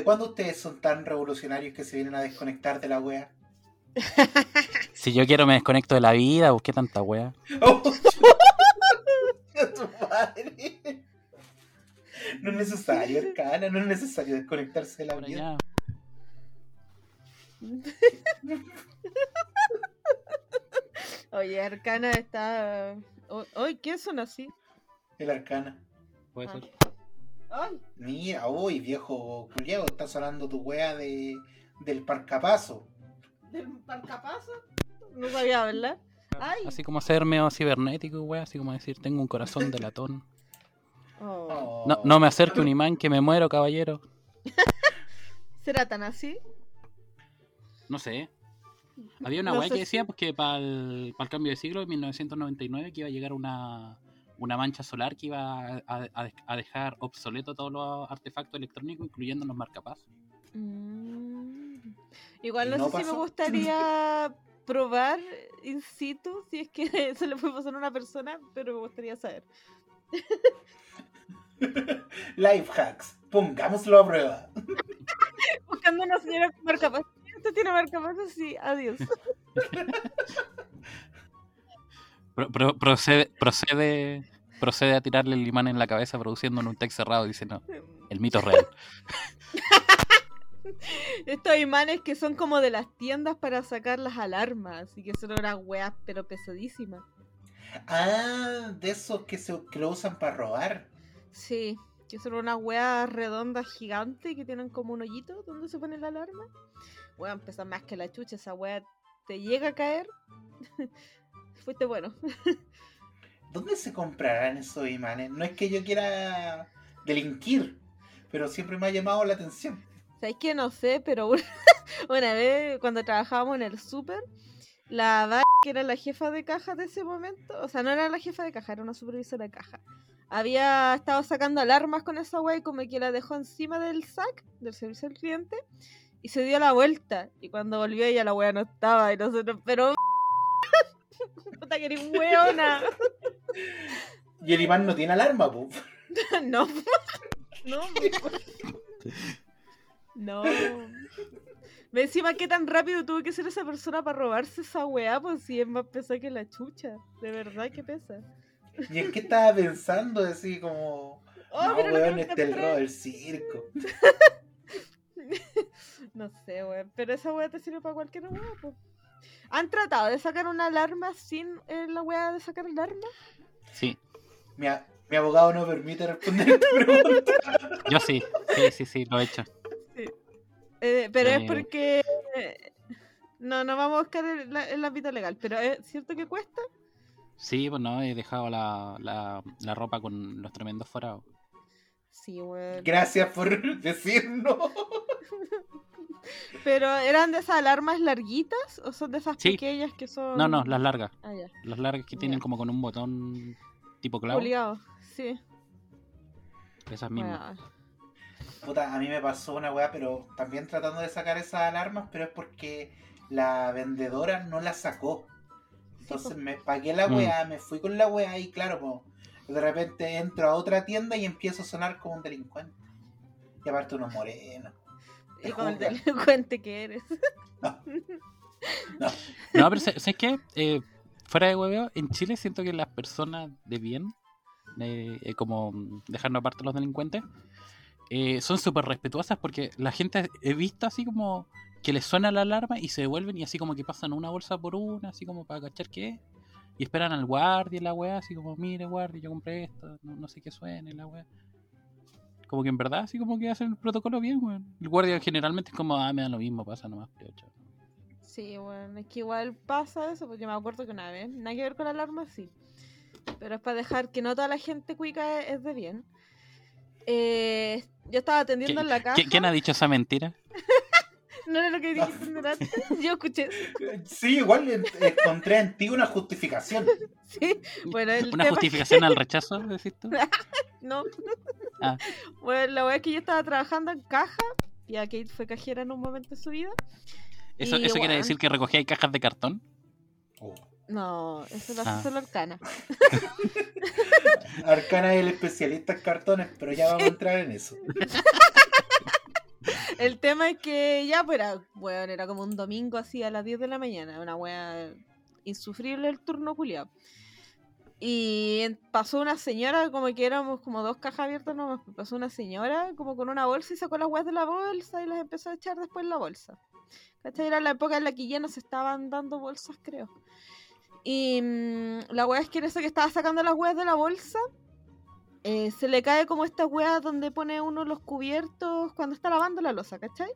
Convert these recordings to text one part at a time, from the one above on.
¿De cuándo ustedes son tan revolucionarios que se vienen a desconectar de la wea? Si yo quiero me desconecto de la vida, busqué tanta wea. ¡Oh! No es necesario, Arcana, no es necesario desconectarse de la Por vida. Oye, Arcana está. Ay, ¿qué son así? El Arcana. Puede Ah. ser. Ay, Mira, uy, viejo culiao, está sonando tu wea de, del parcapaso. ¿del parcapaso? No sabía, ¿verdad? Ay. Así como ser medio cibernético, wea, así como decir, tengo un corazón de latón. Oh. No, no me acerque un imán que me muero, caballero. ¿Será tan así? No sé. Había una No weá sé que si- decía pues, que para el, cambio de siglo, en 1999, que iba a llegar una, una mancha solar que iba a, a- a dejar obsoleto todos los artefactos electrónicos, incluyendo los marcapasos. Mm. Igual ¿Y no, no sé si me gustaría probar in situ si es que se le puede pasar a una persona, pero me gustaría saber. Life hacks, pongámoslo a prueba. Buscando una señora con marcapasos. ¿Usted tiene marcapasos? Sí, adiós. Pro- pro- procede, procede, procede a tirarle el imán en la cabeza produciendo en un text cerrado. Dice, no, el mito es real. Estos imanes que son como de las tiendas para sacar las alarmas y que son unas weas pero pesadísimas. Ah, de esos que, se, que lo usan para robar. Sí, que son unas weas redondas gigantes que tienen como un hoyito donde se pone la alarma. Weón, pesa más que la chucha, esa wea te llega a caer. Fuiste bueno. ¿Dónde se comprarán esos imanes? No es que yo quiera delinquir, pero siempre me ha llamado la atención. ¿Sabes que No sé, pero una, una vez cuando trabajábamos en el súper, la Val, que era la jefa de caja de ese momento, o sea, no era la jefa de caja, era una supervisora de caja, había estado sacando alarmas con esa wea y como que la dejó encima del sac del servicio al cliente y se dio la vuelta. Y cuando volvió ella la wea no estaba y nosotros, pero... Puta que eres weona. Y el imán no tiene alarma, pu. no. no. No. Ve encima qué tan rápido tuvo que ser esa persona para robarse esa weá, pues si es más pesada que la chucha. De verdad que pesa. ¿Y en qué estaba pensando? Así como. Oh, no, que weón, me este es el robo del circo. No sé, weón. Pero esa weá te sirve para cualquier weá, pues. ¿Han tratado de sacar una alarma sin eh, la weá de sacar alarma? Sí, Mi, a- mi abogado no permite responder tu pregunta. yo sí, sí, sí, sí, lo he hecho. Eh, pero es Eh. porque. no, no vamos a buscar el, la- el ámbito legal. Pero es cierto que cuesta. Sí, pues no, he dejado la, la, la ropa con los tremendos forados. Sí, weón. Gracias por decirnos. Pero ¿eran de esas alarmas larguitas o son de esas Sí. pequeñas que son. No, no, las largas. Ah, ya. Las largas que tienen Ya. como con un botón tipo clavo. Juliado, sí. Esas mismas. Puta, a mí me pasó una weá, pero también tratando de sacar esas alarmas, pero es porque la vendedora no la sacó. Entonces me pagué la Mm. weá, me fui con la weá y claro, po, de repente entro a otra tienda y empiezo a sonar como un delincuente. Y aparte unos morenos. Y con el delincuente que eres. No, pero sa- ¿sabes qué? Eh, fuera de hueveo, en Chile siento que las personas de bien, eh, eh, como dejando aparte los delincuentes, eh, son súper respetuosas porque la gente he visto así como que les suena la alarma y se devuelven y así como que pasan una bolsa por una, así como para cachar qué es. Y esperan al guardia y la weá, así como, mire guardia, yo compré esto, no, no sé qué suene la weá. Como que en verdad, así como que hacen el protocolo bien, weón. El guardia generalmente es como, ah, me da lo mismo, pasa nomás, pero chao. Sí, bueno, es que igual pasa eso, porque me acuerdo que una vez, nada que ver con la alarma, sí. Pero es para dejar que no toda la gente cuica es, es de bien. Eh, yo estaba atendiendo en la. ¿Qui- ¿Quién ha dicho esa mentira? No era lo que dijiste antes. Yo escuché. eso. Sí, igual en- encontré en ti una justificación. Sí, bueno, el ¿Una tema- justificación al rechazo, decís tú? No. Ah. Bueno, la wea es que yo estaba trabajando en caja. Ya Kate fue cajera en un momento de su vida. ¿Eso, Y, eso quiere decir que recogía cajas de cartón? Oh. No, eso lo hace Ah. solo Arcana. Arcana es el especialista en cartones, pero ya vamos a entrar en eso. El tema es que ya, era, bueno, era como un domingo así a las 10 de la mañana, una wea insufrible el turno culiado. Y pasó una señora, como que éramos como dos cajas abiertas nomás, pasó una señora como con una bolsa y sacó las weas de la bolsa y las empezó a echar después en la bolsa. ¿Cachai? Era la época en la que ya no se estaban dando bolsas, creo. Y mm, la wea es que en eso que estaba sacando las weas de la bolsa, eh, se le cae como esta wea donde pone uno los cubiertos cuando está lavando la losa, ¿cachai?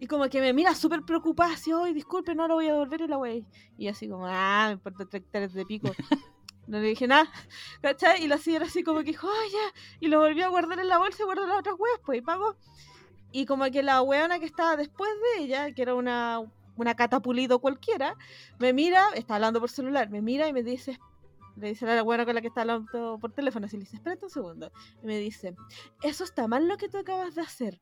Y como que me mira súper preocupada, así, ay, disculpe, no lo voy a devolver y la wea. Y así como, ah, me importa tres hectáreas de pico. No le dije nada, ¿cachai? Y la señora así como que dijo, ay, ya. Y lo volvió a guardar en la bolsa y guardó las otras weas, pues, y pagó. Y como que la weona que estaba después de ella, que era una, una catapulido cualquiera, me mira, está hablando por celular, me mira y me dice, le dice a la buena con la que está hablando por teléfono, así le dice, espérate un segundo. Y me dice, eso está mal lo que tú acabas de hacer.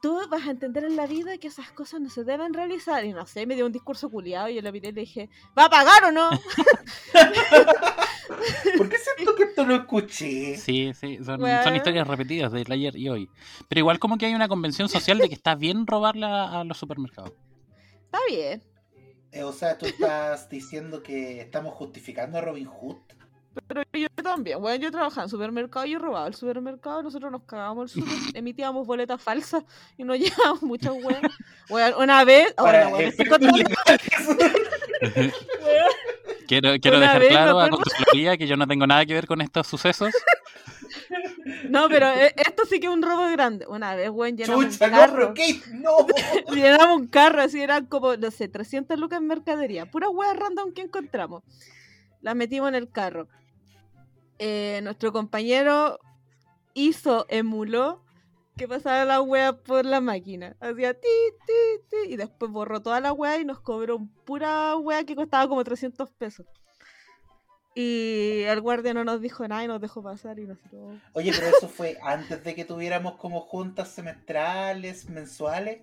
Tú vas a entender en la vida que esas cosas no se deben realizar. Y no sé, me dio un discurso culiado y yo le miré y le dije, ¿va a pagar o no? ¿Por qué siento que esto lo escuché? Sí, sí, son, historias repetidas del ayer y hoy. Pero igual como que hay una convención social de que está bien robarle a, a los supermercados. Está bien. Eh, o sea, tú estás diciendo que estamos justificando a Robin Hood. Pero yo también, bueno, yo trabajaba en supermercado y yo robaba el supermercado, nosotros nos cagábamos el super, emitíamos boletas falsas y nos llevábamos muchas weas. Weón, una vez, oh, Para no, weón, me estoy efectos contando, legales. weón. Quiero, quiero dejar vez claro a Contraloría que yo no tengo nada que ver con estos sucesos. No, pero eh, esto sí que es un robo grande. Una vez, weón, llenamos Chucha, un no, carro. Kate, no. llenamos un carro, así eran como, no sé, 300 lucas en mercadería. Pura weas random que encontramos. Las metimos en el carro. Eh, nuestro compañero hizo, emuló que pasara la wea por la máquina. Hacía ti, ti, ti. Y después borró toda la wea y nos cobró pura wea que costaba como 300 pesos. Y el guardia no nos dijo nada y nos dejó pasar y nosotros... Oye, pero eso fue antes de que tuviéramos como juntas semestrales, mensuales.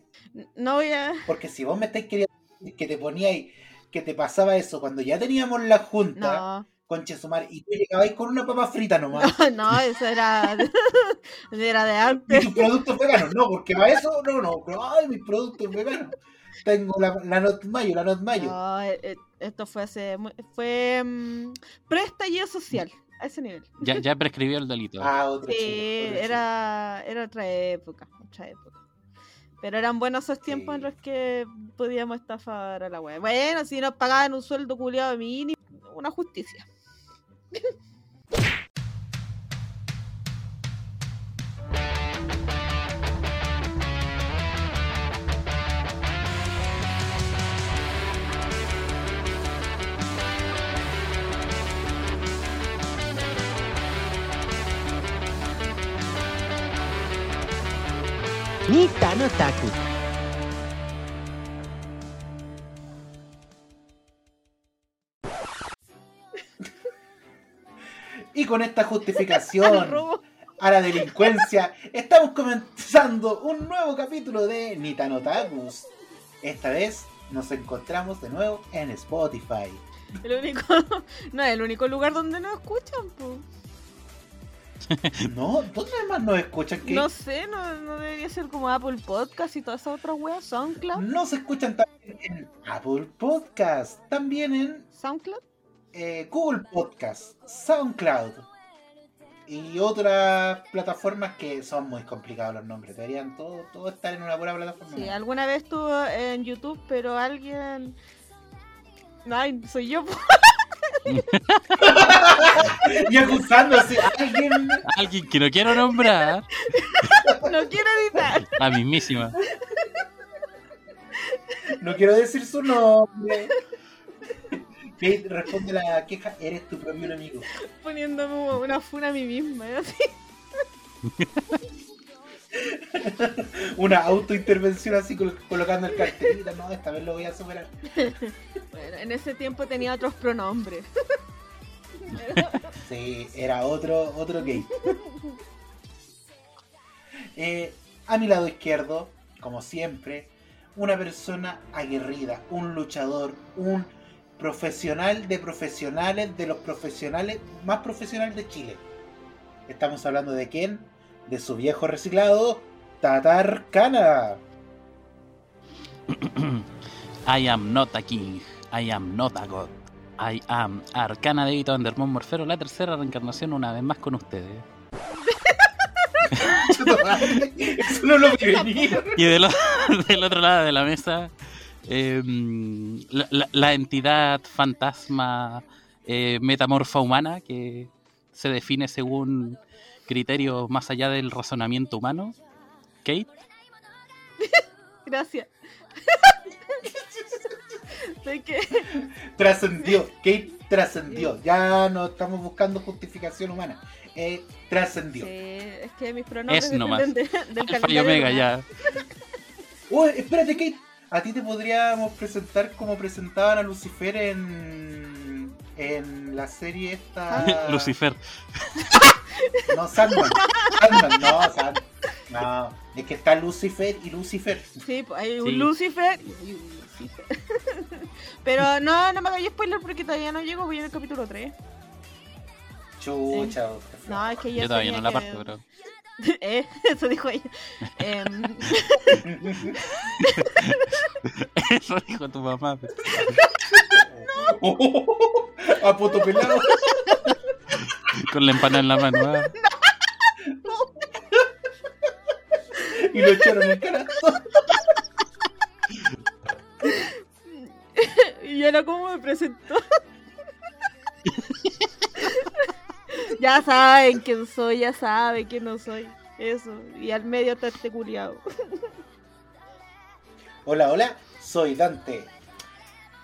No voy a... Porque si vos me estáis queriendo que te poníais, que te pasaba eso cuando ya teníamos la junta, No. con Chesumar, y tú llegabais con una papa frita nomás. No, no, eso era, era de Y antes. tus productos veganos, no, porque para eso, no, no, pero ay, mis productos veganos. Tengo la, la Not Mayo, la Not Mayo. No, eh, eh, esto fue hace. Fue. mm, Preestallido social, a ese nivel. Ya, ya prescribió el delito. Ah, otro Sí, otro era, era otra época, otra época. Pero eran buenos esos tiempos en los que podíamos estafar a la web. Bueno, si nos pagaban un sueldo culiado mínimo, una justicia. Nita no Taku. Y con esta justificación a la delincuencia, estamos comenzando un nuevo capítulo de Nitanotakus. Esta vez nos encontramos de nuevo en Spotify. El único, no es el único lugar donde nos escuchan, pues. ¿No? ¿Dónde más nos escuchan? que No sé, no, no debería ser como Apple Podcast y todas esas otras weas. SoundCloud. Nos escuchan también en Apple Podcast, también en SoundCloud. eh, Google Podcast, SoundCloud y otras plataformas que son muy complicados los nombres. Deberían todo, todo estar en una buena plataforma. Sí, alguna vez estuvo en YouTube, pero alguien. Ay, soy yo. y acusando así a alguien. Alguien que no quiero nombrar, No quiero editar. la mismísima. No quiero decir su nombre. Kate responde la queja, eres tu propio enemigo. Poniéndome una funa a mí misma. ¿eh? así. Una autointervención así col- colocando el cartelito. No, esta vez lo voy a superar. Bueno, en ese tiempo tenía otros pronombres. Sí, era otro, otro Kate. Eh, a mi lado izquierdo, como siempre, una persona aguerrida, un luchador, un profesional de profesionales, de los profesionales más profesionales de Chile. Estamos hablando de quién? De su viejo reciclado, Tatarcana. I am not a king, I am not a god. I am Arcana de Vito Andermon Morfero, la tercera reencarnación una vez más con ustedes. Eso no lo venía. Y del, otro lado de la mesa, eh, la, la- la entidad fantasma eh, metamorfa humana que se define según criterios más allá del razonamiento humano. Kate, Gracias. Trascendió. Kate trascendió. Ya no estamos buscando justificación humana. Eh, trascendió. Sí, es que mis pronombres Es nomás. dependen de- del Alfa y Omega ya. Oh, espérate, Kate. A ti te podríamos presentar como presentaban a Lucifer en. En la serie esta. Lucifer. No, Sandman. Sandman, no, Sandman. No, es que está Lucifer y Lucifer. Sí, pues, hay un Sí. Lucifer y un Lucifer. Pero no, no me hagáis spoiler porque todavía no llego, voy en el capítulo 3. Chucha. No, es que ya Yo todavía no la que- parto, pero. Eh, eso dijo ella. Em, Eso dijo tu mamá. pero- A poto pelado. Con la empanada en la mano. ah. Y lo echaron en cara. y yo no cómo me presentó. ya saben quién soy, ya saben quién no soy. Eso. Y al medio está este. Hola, hola. Soy Dante.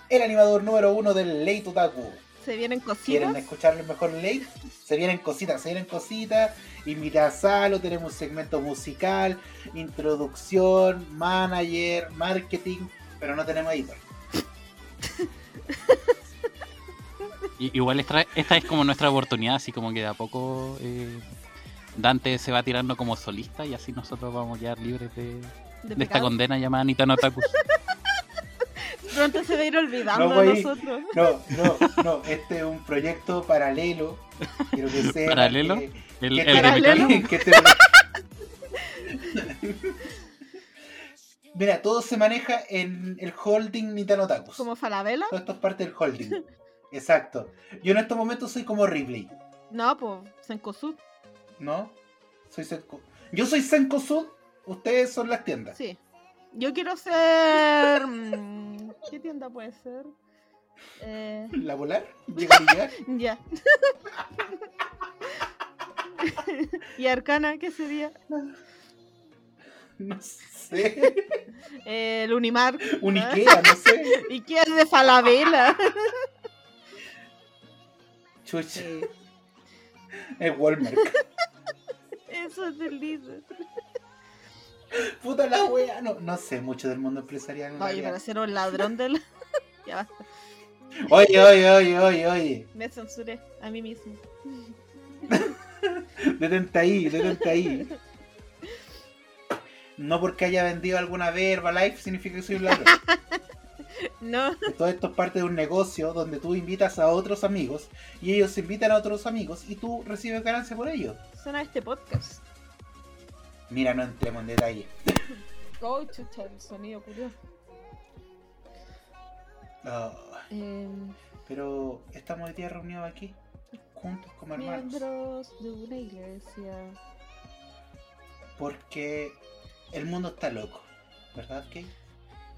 El animador número uno del Late Otaku. Se vienen ¿Quieren cositas. escucharlo mejor late? Se vienen cositas, se vienen cositas. Invita a Salo, tenemos un segmento musical, introducción, manager, marketing, pero no tenemos editor. Y- Igual esta, esta es como nuestra oportunidad, así como que de a poco eh, Dante se va tirando como solista y así nosotros vamos a quedar libres de, de de esta condena llamada Nitano Otaku. Pronto se va a ir olvidando No, nosotros. No, no, no, este es un proyecto paralelo. Quiero que sepan ¿Paralelo? que- El, que el ¿Paralelo? radical. que este- Mira, todo se maneja en el holding Nitano Otakus. Como Falabella. Todo esto es parte del holding. Exacto. Yo en estos momentos soy como Ripley, No, pues Sencosud. ¿no? Soy Senko. Yo soy Senkosud, ustedes son las tiendas. Sí. Yo quiero ser. mm, ¿Qué tienda puede ser? Eh, ¿La volar? Ya. ¿Y Arcana qué sería? No sé. Eh, el Unimar. Un Ikea, no sé. ¿Y qué es de Falabella? Chucha. Es Walmart. Eso es del líder. Puta la wea. No, no sé mucho del mundo empresarial. en Oye, para ser un ladrón del. ya basta. Oye, oye, oye, oye, oye. Me censuré a mí mismo. Detente ahí, detente ahí. No porque haya vendido alguna vez Herbalife significa que soy un ladrón. No. Todo esto es parte de un negocio donde tú invitas a otros amigos y ellos invitan a otros amigos y tú recibes ganancia por ello. Suena este podcast. Mira, no entremos en detalle. Oh, chucha, el sonido curioso. Ah, Em, pero estamos hoy día reunidos aquí, juntos como hermanos. miembros de una iglesia. Porque el mundo está loco, ¿verdad, Kate?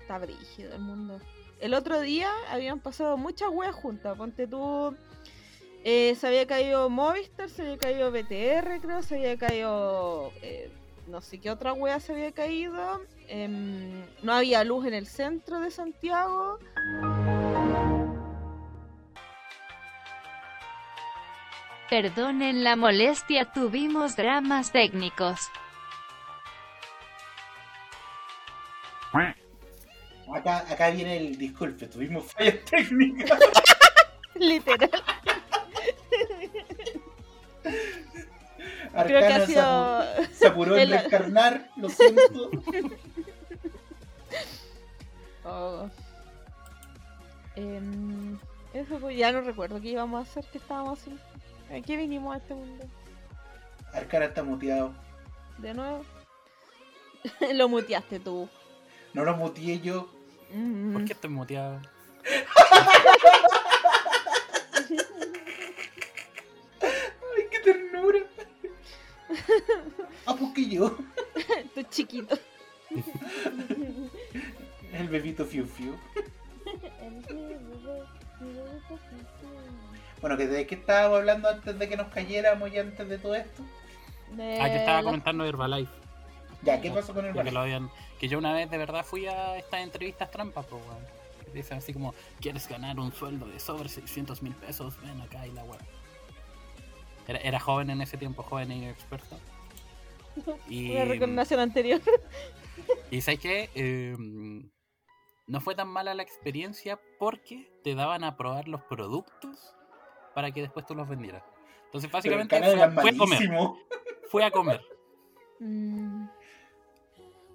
Está brígido el mundo. El otro día habían pasado muchas weas juntas. Ponte tú. eh, se había caído Movistar, se había caído BTR, creo, se había caído. eh, no sé qué otra wea se había caído. em, no había luz en el centro de Santiago. Perdonen la molestia, tuvimos dramas técnicos. Acá, acá viene el disculpe, tuvimos fallas técnicas. Literal. Creo que ha sido. se apuró en el- descarnar, lo siento. Oh. Em, eso pues, ya no recuerdo qué íbamos a hacer, qué estábamos haciendo. ¿A qué vinimos a este mundo? Arcana está muteado. De nuevo. Lo muteaste tú. No lo muteé yo. Mm. ¿Por qué estoy muteado? Ay, qué ternura. Ah, pues que yo. Tú chiquito. El bebito Fiu Fiu. Bueno, que ¿de qué estábamos hablando antes de que nos cayéramos y antes de todo esto? De Ah, yo estaba la- comentando Herbalife. Ya, ¿qué pasó con el Ya que, lo habían- que yo una vez de verdad fui a estas entrevistas trampas, pues, weón. Que dicen así como, ¿quieres ganar un sueldo de sobre 600 mil pesos? Ven acá y la weón. Era, era joven en ese tiempo, joven y experto. Y, Una recomendación anterior. y ¿sabes qué? Eh, no fue tan mala la experiencia porque te daban a probar los productos para que después tú los vendieras. Entonces básicamente fue, fue a comer. Fue a comer. Mm.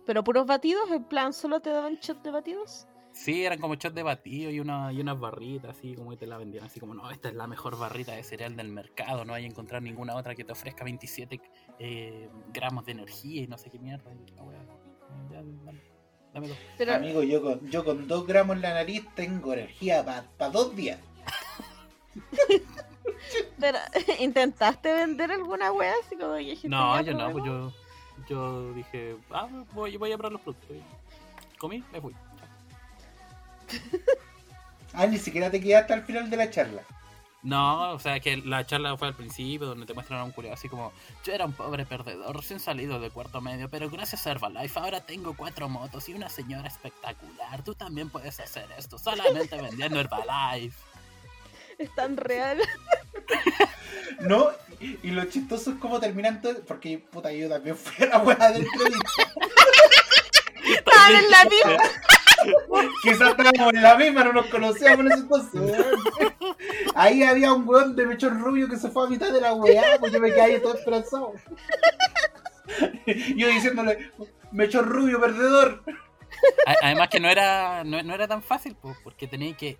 Pero puros batidos, en plan, ¿solo te daban shot de batidos? Sí, eran como shots de batido y, una, y unas barritas, así como que te la vendían, así como, no, esta es la mejor barrita de cereal del mercado, no hay a encontrar ninguna otra que te ofrezca 27 eh, gramos de energía y no sé qué mierda. y la wea, ya, dame, dame dos. Pero, Amigo, yo con, yo con dos gramos en la nariz tengo energía para dos días. pero ¿intentaste vender alguna wea así como que dijiste, No, "Ya, yo no, pues probemos"? yo, yo dije, ah, voy, voy a probar los productos. Comí, me fui. Ah, ni siquiera te quedaste al final de la charla. No, o sea que la charla fue al principio donde te muestran a un curioso así como yo era un pobre perdedor recién salido de cuarto medio, pero gracias a Herbalife ahora tengo cuatro motos y una señora espectacular. Tú también puedes hacer esto solamente vendiendo Herbalife. Es tan real. No, y, y lo chistoso es cómo terminan todo. Porque, puta, yo también fui a la weá de entrevista. Estaban en la misma. Quizás estábamos en la misma, no nos conocíamos en ese entonces. Ahí había un weón de mechón rubio que se fue a mitad de la weá, pues yo me quedé ahí todo esperanzado. Yo diciéndole, mechón rubio, perdedor. Además que no era no, no era tan fácil, pues, porque tenía que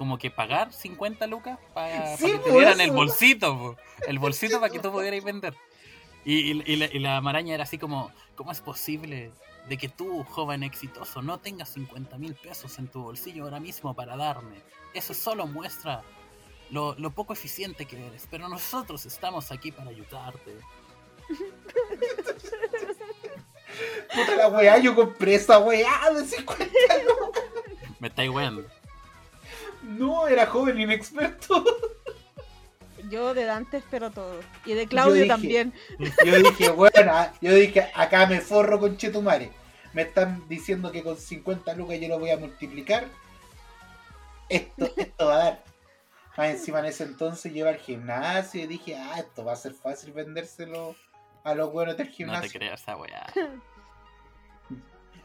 como que pagar 50 lucas para Sí, que te dieran el bolsito, po. el bolsito para que tú pudieras vender. Y, y- y la, y la maraña era así como, ¿cómo es posible de que tú, joven exitoso, no tengas 50 mil pesos en tu bolsillo ahora mismo para darme? Eso solo muestra lo, lo poco eficiente que eres, pero nosotros estamos aquí para ayudarte. Puta la weá, yo compré esa weá de 50 lucas. Me estáis weando. No, era joven inexperto. Yo de Dante espero todo. Y de Claudio dije- también. Yo dije, bueno, yo dije, acá me forro con Chetumare. Me están diciendo que con 50 lucas yo lo voy a multiplicar. Esto, esto va a dar. Más encima en ese entonces iba al gimnasio y dije, ah, esto va a ser fácil vendérselo a los buenos del No te gimnasio. creas esa weá.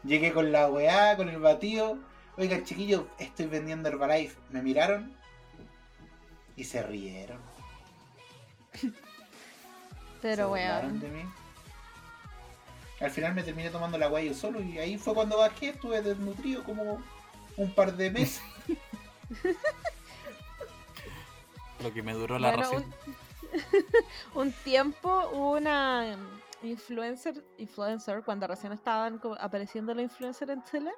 Llegué con la weá, con el batido. Oigan, chiquillos, estoy vendiendo Herbalife. Me miraron y se rieron. Pero weón. de mí. Al final me terminé tomando la weá yo solo y ahí fue cuando bajé, estuve desnutrido como un par de meses. Lo que me duró la Bueno, ración. Un tiempo hubo una influencer, influencer cuando recién estaban apareciendo los influencers en Chile,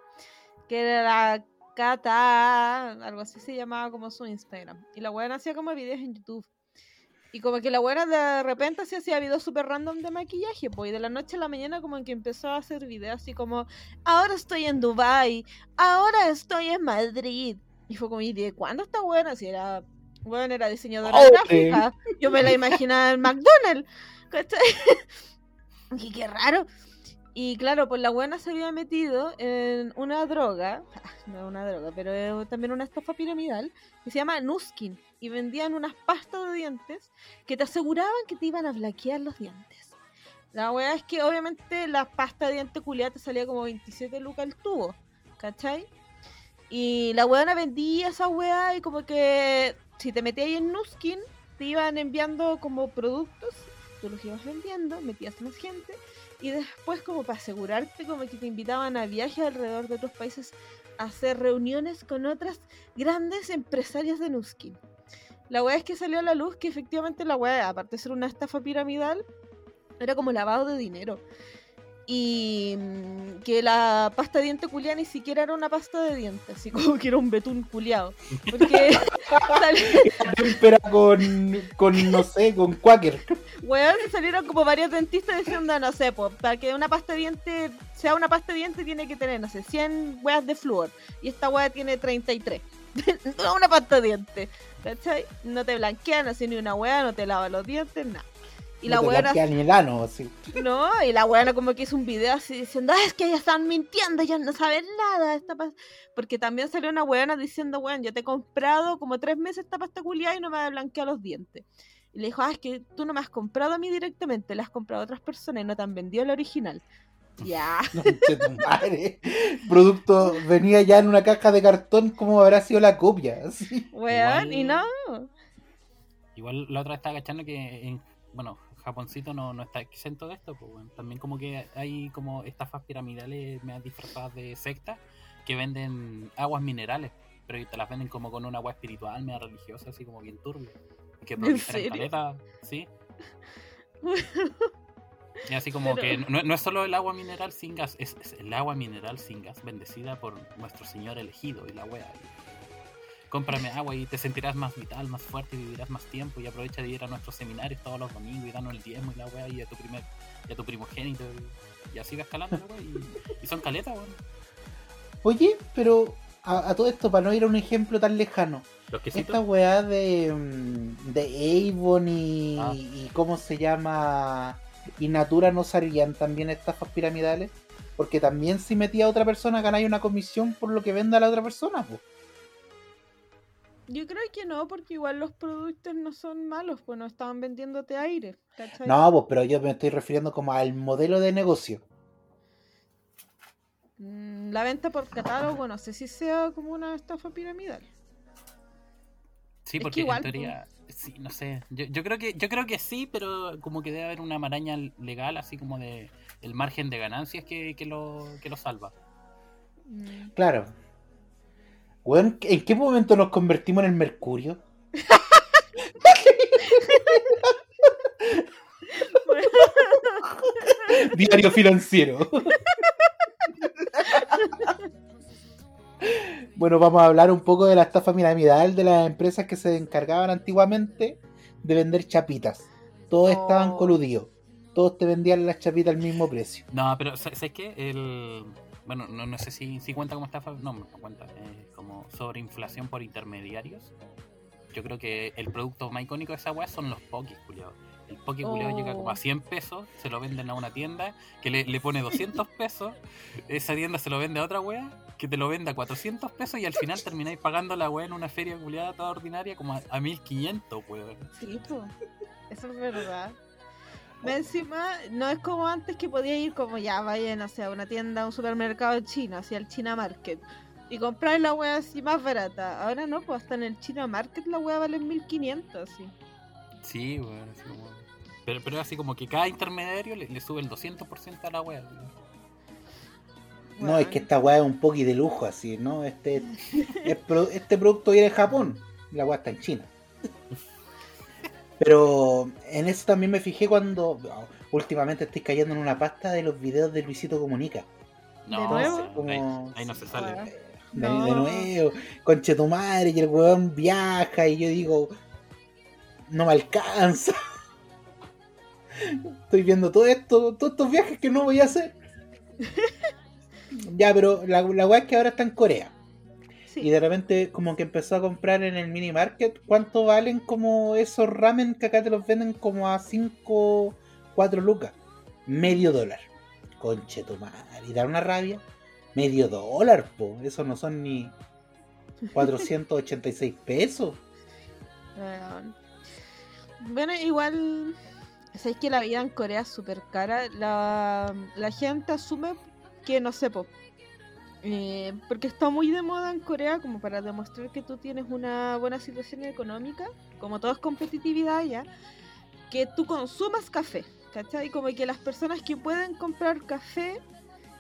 que era la Cata, algo así se llamaba como su Instagram. Y la buena hacía como videos en YouTube. Y como que la buena de repente se hacía videos súper random de maquillaje, pues, y de la noche a la mañana como que empezó a hacer videos así como, ahora estoy en Dubai, ahora estoy en Madrid. Y fue como, ¿y de cuándo está buena? Si era, bueno, era diseñadora Oh, gráfica. Yo me la imaginaba en McDonald's. ¿cachai? y qué raro. Y claro, pues la buena se había metido en una droga, no una droga, pero también una estafa piramidal, que se llama Nuskin. Y vendían unas pastas de dientes que te aseguraban que te iban a blanquear los dientes. La weá es que obviamente la pasta de diente culiada te salía como 27 lucas el tubo, ¿cachai? Y la weona vendía esa weá y como que si te metías ahí en Nuskin, te iban enviando como productos, tú los ibas vendiendo, metías más gente y después como para asegurarte como que te invitaban a viajes alrededor de otros países a hacer reuniones con otras grandes empresarias de Nuskin. La weá es que salió a la luz que efectivamente la weá, aparte de ser una estafa piramidal, era como lavado de dinero. Y mm, que la pasta de diente culiada ni siquiera era una pasta de dientes, así como que era un betún culiado. Porque, sal- Témpera con, con, no sé, con Quaker. weón, salieron como varios dentistas diciendo, no sé, pues, para que una pasta de diente sea una pasta de diente tiene que tener, no sé, 100 weas de flúor. Y esta wea tiene 33. no es una pasta de diente. ¿Cachai? No te blanquea, no hace ni una wea, no te lava los dientes, nada. Y la no weona. No, y la weona como que hizo un video así diciendo, "Ah, es que ellas están mintiendo, ellas no saben nada. Esta pas-". Porque también salió una weona diciendo, weón, yo te he comprado como tres meses esta pasta culiada y no me ha blanqueado los dientes. Y le dijo, ah, es que tú no me has comprado a mí directamente, la has comprado a otras personas y no te han vendido el original. Ya. Madre. Producto venía ya en una caja de cartón, como habrá sido la copia. Weón, y no. Igual la otra estaba cachando que en, bueno, Japoncito no, no está exento de esto, pues bueno, también como que hay como estafas piramidales me disfrazadas de sectas que venden aguas minerales, pero te las venden como con una agua espiritual, media religiosa, así como bien turbia. Que proliferan caleta, sí. Y así como Pero- que no, no es solo el agua mineral sin gas, es, es el agua mineral sin gas, bendecida por nuestro Señor elegido y la wea. Y- Cómprame agua y te sentirás más vital, más fuerte y vivirás más tiempo. Y aprovecha de ir a nuestros seminarios todos los domingos y danos el diezmo y la wea y a tu primer, y a tu primogénito. Y, así va escalando la wea. Y, y son caletas, weón. Oye, pero a, a todo esto, para no ir a un ejemplo tan lejano, esta weá de, mm, de Avon y, Ah. y cómo se llama y Natura no salían también estafas piramidales, porque también si metía a otra persona ganáis una comisión por lo que venda la otra persona, pues. Yo creo que no, porque igual los productos no son malos, pues no estaban vendiéndote aire. ¿cachai? No, pues, pero yo me estoy refiriendo como al modelo de negocio. Mm, La venta por catálogo, no sé si sea como una estafa piramidal. Sí, Es porque que igual, en teoría, sí, no sé. Yo, yo creo que yo creo que sí, pero como que debe haber una maraña legal, así como de el margen de ganancias que, que lo, que lo salva. Mm. Claro. Weón, ¿en qué momento nos convertimos en el Mercurio? Diario financiero. bueno, vamos a hablar un poco de la estafa piramidal de las empresas que se encargaban antiguamente de vender chapitas. Todos estaban Oh. coludidos. Todos te vendían las chapitas al mismo precio. No, pero sa- ¿sabes qué? El, bueno, no, no sé si, si cuenta como estafa, no, no cuenta, eh, como sobreinflación por intermediarios. Yo creo que el producto más icónico de esa weá son los pokis, culiados. El poke culiao llega como a Oh. 100 pesos, se lo venden a una tienda que le, le pone 200 pesos, esa tienda se lo vende a otra wea que te lo vende a 400 pesos y al final termináis pagando la wea en una feria culiada toda ordinaria como a, a 1500, weón. Sí. Eso es verdad. Más Encima, no es como antes que podía ir como ya, vaya, no sé, a una tienda, a un supermercado chino, hacia el China Market. Y comprar la wea así más barata. Ahora no, pues hasta en el China Market la wea vale 1500, así. Sí, weón. así como- Pero, pero así como que cada intermediario le, le sube el 200% a la wea. No, es que esta weá es un poqui de lujo, así, ¿no? Este, es pro- este producto viene de Japón, la weá está en China. Pero en eso también me fijé cuando oh, últimamente estoy cayendo en una pasta de los videos de Luisito Comunica. No, nuevo? sí, Como- ahí, ahí no se sale. De, No. de nuevo, conche tu madre, y el weón viaja y yo digo, no me alcanza. Estoy viendo todo esto, todos estos viajes que no voy a hacer. ya, pero la, la weá es que ahora está en Corea. Sí. Y de repente como que empezó a comprar en el mini market. ¿Cuánto valen como esos ramen que acá te los venden como a 5, 4 lucas? Medio dólar. Conche tu madre. Y da una rabia. Medio dólar, po. Eso no son ni 486 pesos. Bueno, igual. Sabéis que la vida en Corea es súper cara. La, la gente asume que no sé, po, eh, porque está muy de moda en Corea como para demostrar que tú tienes una buena situación económica, como todo es competitividad ya, que tú consumas café, ¿cachai? Como que las personas que pueden comprar café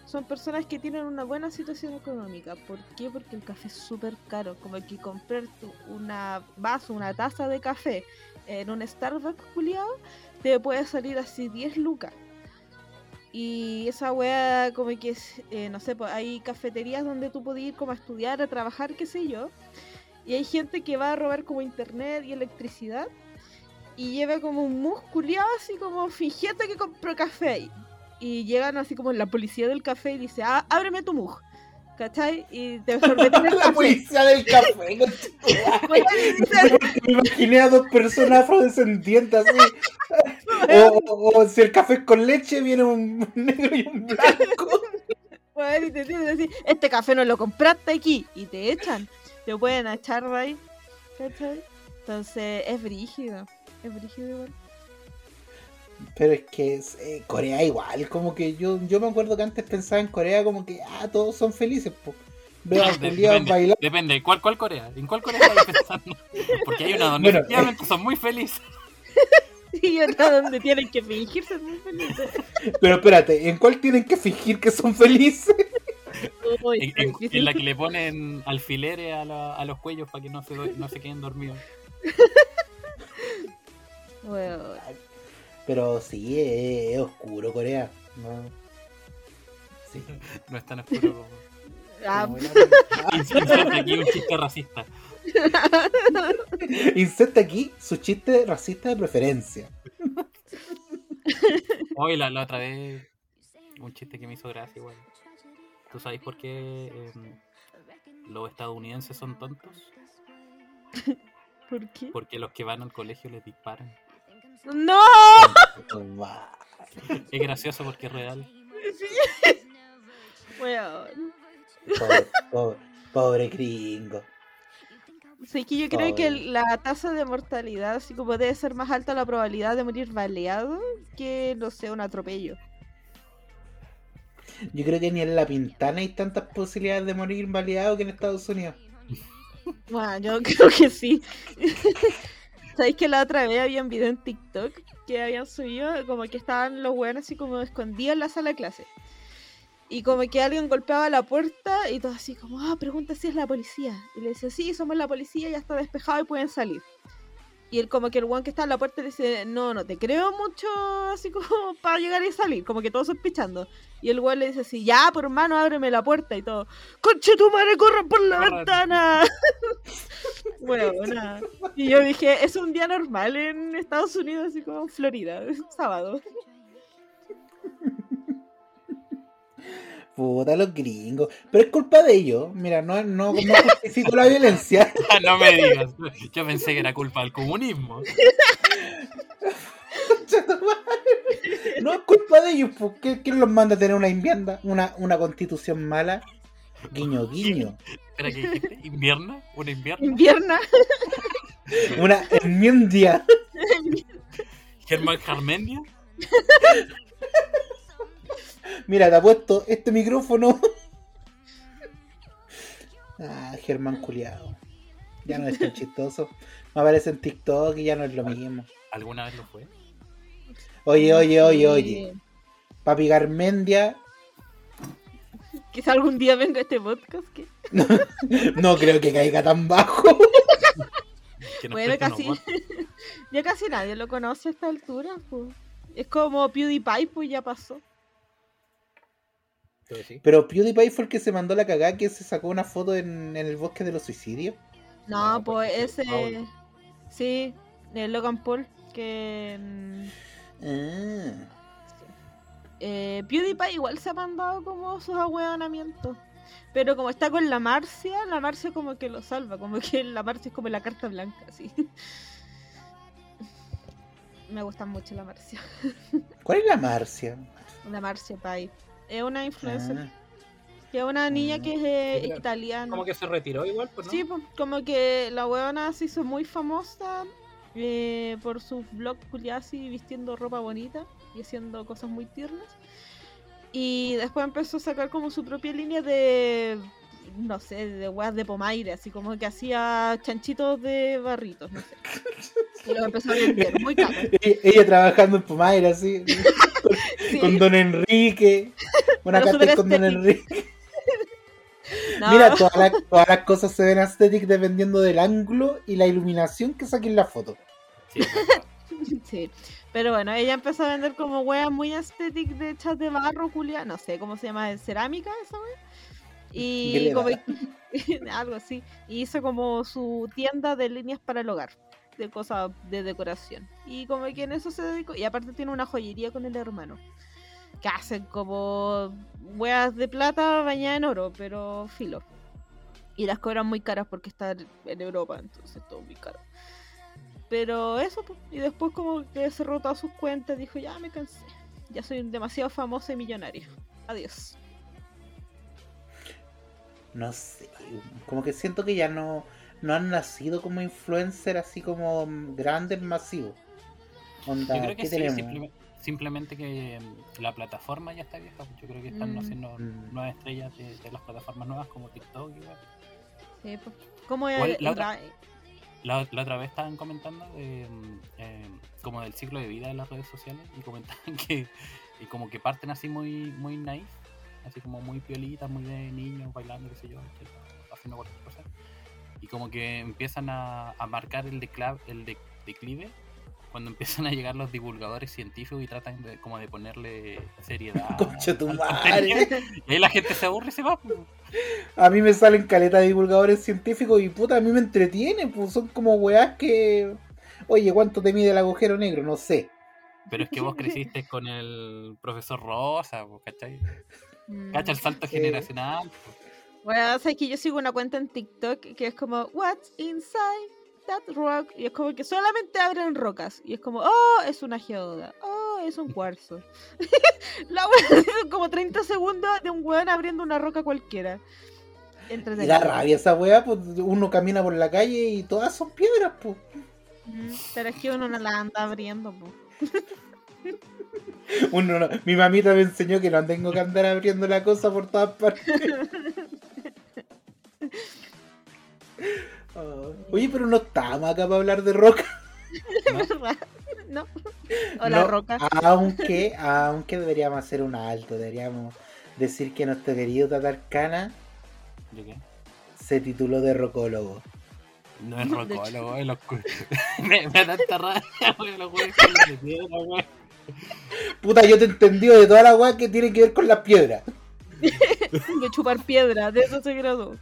son personas que tienen una buena situación económica. ¿Por qué? Porque el café es súper caro. Como que comprar una vaso, una taza de café en un Starbucks culiado, te puede salir así 10 lucas. Y esa wea como que, eh, no sé, pues hay cafeterías donde tú puedes ir como a estudiar, a trabajar, qué sé yo. Y hay gente que va a robar como internet y electricidad. Y lleva como un musculiado así como fingiendo que compró café. Y llegan así como la policía del café y dice, ah, ábreme tu mug. ¿Cachai? Y te sorbeten el La café. policía del café. Dice, Me imaginé a dos personas afrodescendientes así. O, o- o si el café es con leche, viene un negro y un blanco. weón, y te así, este café no lo compraste aquí. Y te echan. Te pueden echar de ahí. ¿Cachai? Entonces es brígido. Es brígido igual. Pero es que es, eh, Corea igual, como que yo, yo me acuerdo que antes pensaba en Corea como que, ah, todos son felices, po. Veo a De- culiados depende, bailar. depende, ¿cuál, ¿cuál Corea? ¿En cuál Corea estás pensando? Porque hay una donde Bueno, efectivamente son muy felices. Y otra donde tienen que fingirse muy felices. Pero espérate, ¿en cuál tienen que fingir que son felices? Uy, En, la que le ponen alfileres a, la- a los cuellos para que no se, do- no se queden dormidos. Pero sí, es, es oscuro Corea. No. Sí. No es tan oscuro como... Ah, Inserte aquí un chiste racista. Inserta aquí su chiste racista de preferencia. Hoy la, la otra vez, un chiste que me hizo gracia igual. ¿Tú sabes por qué em, los estadounidenses son tontos? ¿Por qué? Porque los que van al colegio les disparan. ¡No! Es gracioso porque es real. Weón. Pobre, pobre, pobre gringo. Sí, que yo creo que la tasa de mortalidad, así como debe ser más alta la probabilidad de morir baleado que, no sé, un atropello. Yo creo que ni en La Pintana hay tantas posibilidades de morir baleado que en Estados Unidos. Bueno, yo creo que sí. ¿Sabéis que la otra vez había un video en TikTok que habían subido como que estaban los weones así como escondidos en la sala de clase? Y como que alguien golpeaba la puerta y todo así como, ah, pregunta si es la policía. Y le dice, sí, somos la policía, ya está despejado y pueden salir. Y él como que el weón que está en la puerta le dice, no, no te creo mucho así como para llegar y salir, como que todos sospechando. Y el weón le dice así, ya, por hermano, ábreme la puerta y todo. ¡Conche tu madre, corran por la ventana! bueno, nada. Y yo dije, es un día normal en Estados Unidos, así como en Florida, sábado. Puta, los gringos. Pero es culpa de ellos. Mira, no, no, no justifico la violencia. Ah, no me digas. Yo pensé que era culpa del comunismo. No es culpa de ellos. pues. ¿Qué- ¿Quién los manda a tener una enmienda? Una, una constitución mala. Guiño, guiño. Espera, ¿qué dijiste? ¿Invierno? ¿Una invierno? Invierna. Una enmienda. ¿Germán Jarmendia? Mira, te ha puesto este micrófono. Ah, Germán culiado. Ya no es tan chistoso. Me aparece en TikTok y ya no es lo mismo. ¿Alguna vez lo fue? Oye, oye, oye, oye. Papi Garmendia, Quizá algún día venga este podcast. que- no creo que caiga tan bajo. Bueno, casi. ya casi nadie lo conoce a esta altura. pues. Es como PewDiePie, pues ya pasó. Pero sí. Pero PewDiePie fue el que se mandó la cagada que se sacó una foto en, en el bosque de los suicidios. No, No, pues porque ese. Paul. Sí, el Logan Paul. Que. Ah. eh, PewDiePie igual se ha mandado como sus ahueonamientos. Pero como está con la Marcia, la Marcia como que lo salva. Como que la Marcia es como la carta blanca, así. Me gusta mucho la Marcia. ¿Cuál es la Marcia? La Marcia Pai. Es una influencer. Ah. Que es una niña Mm. que es eh, Sí, italiana. Como que se retiró igual, pues no. Sí, pues, como que la weona se hizo muy famosa eh, por sus vlogs culiasi vistiendo ropa bonita y haciendo cosas muy tiernas. Y después empezó a sacar como su propia línea de, no sé, de weas de pomaire, así como que hacía chanchitos de barritos, no sé. Y lo empezó a vender, muy caro. E- Ella trabajando en Pumaira, así. Sí. Con Don Enrique. Una carta con Don. Enrique. No, Mira, todas las, todas las cosas se ven aesthetic dependiendo del ángulo y la iluminación que saquen la foto. Sí, pero bueno, ella empezó a vender como weas muy estéticas de hechas de barro, culia, no sé cómo se llama, ¿de cerámica esa wea? Y como algo así. Y hizo como su tienda de líneas para el hogar, de cosas de decoración. Y como que en eso se dedicó. Y aparte tiene una joyería con el hermano. Que hacen como weas de plata bañadas en oro, pero filo. Y las cobran muy caras porque está en Europa, entonces todo muy caro. Pero eso, y después como que cerró todas sus cuentas, dijo, ya me cansé. Ya soy demasiado famosa y millonaria. Adiós. No sé, como que siento que ya no, no han nacido como influencer así como grandes, masivos. Onda, Yo creo que ¿qué sí, tenemos? simple- simplemente que mm, la plataforma ya está vieja. Yo creo que están Mm. haciendo Mm. nuevas estrellas de, de las plataformas nuevas como TikTok. igual. Sí, pues. ¿Cómo la otra- la- otra vez estaban comentando de, mm, eh, como del ciclo de vida de las redes sociales y comentaban que y como que parten así muy muy naif, así como muy piolitas, muy de niños bailando, qué sé yo, haciendo cualquier. Y como que empiezan a, a marcar el, decla- el de- declive cuando empiezan a llegar los divulgadores científicos y tratan de, como de ponerle seriedad. Concha tu madre. Y ahí la gente se aburre y se va. pues. A mí me salen caletas de divulgadores científicos y puta, a mí me entretienen, pues son como weás que. Oye, ¿cuánto te mide el agujero negro? No sé. Pero es que vos creciste con el profesor Rosa, ¿cachai? Mm. Cacha el salto Eh. generacional. pues. Bueno, sabes que yo sigo una cuenta en TikTok que es como What's inside that rock? Y es como que solamente abren rocas. Y es como, oh, es una geoda. Oh, es un cuarzo. La wea son como 30 segundos de un weón abriendo una roca cualquiera. Y da rabia esa weá, pues uno camina por la calle y todas son piedras, pues. Mm, Pero es que uno no la anda abriendo, po. Uno no- Mi mamita me enseñó que no tengo que andar abriendo la cosa por todas partes. Ah, Oye, pero no estábamos acá para hablar de roca. ¿Verdad? ¿No? O la No, roca. Aunque, aunque deberíamos hacer un alto, deberíamos decir que nuestro querido Tatarcana ¿De qué? se tituló de rocólogo. No es rocólogo, es los cu- me, me da tanta rabia, güey, los güeyes güey. Puta, yo te he entendido de toda la weá que tiene que ver con las piedras. De chupar piedra, de eso se graduó.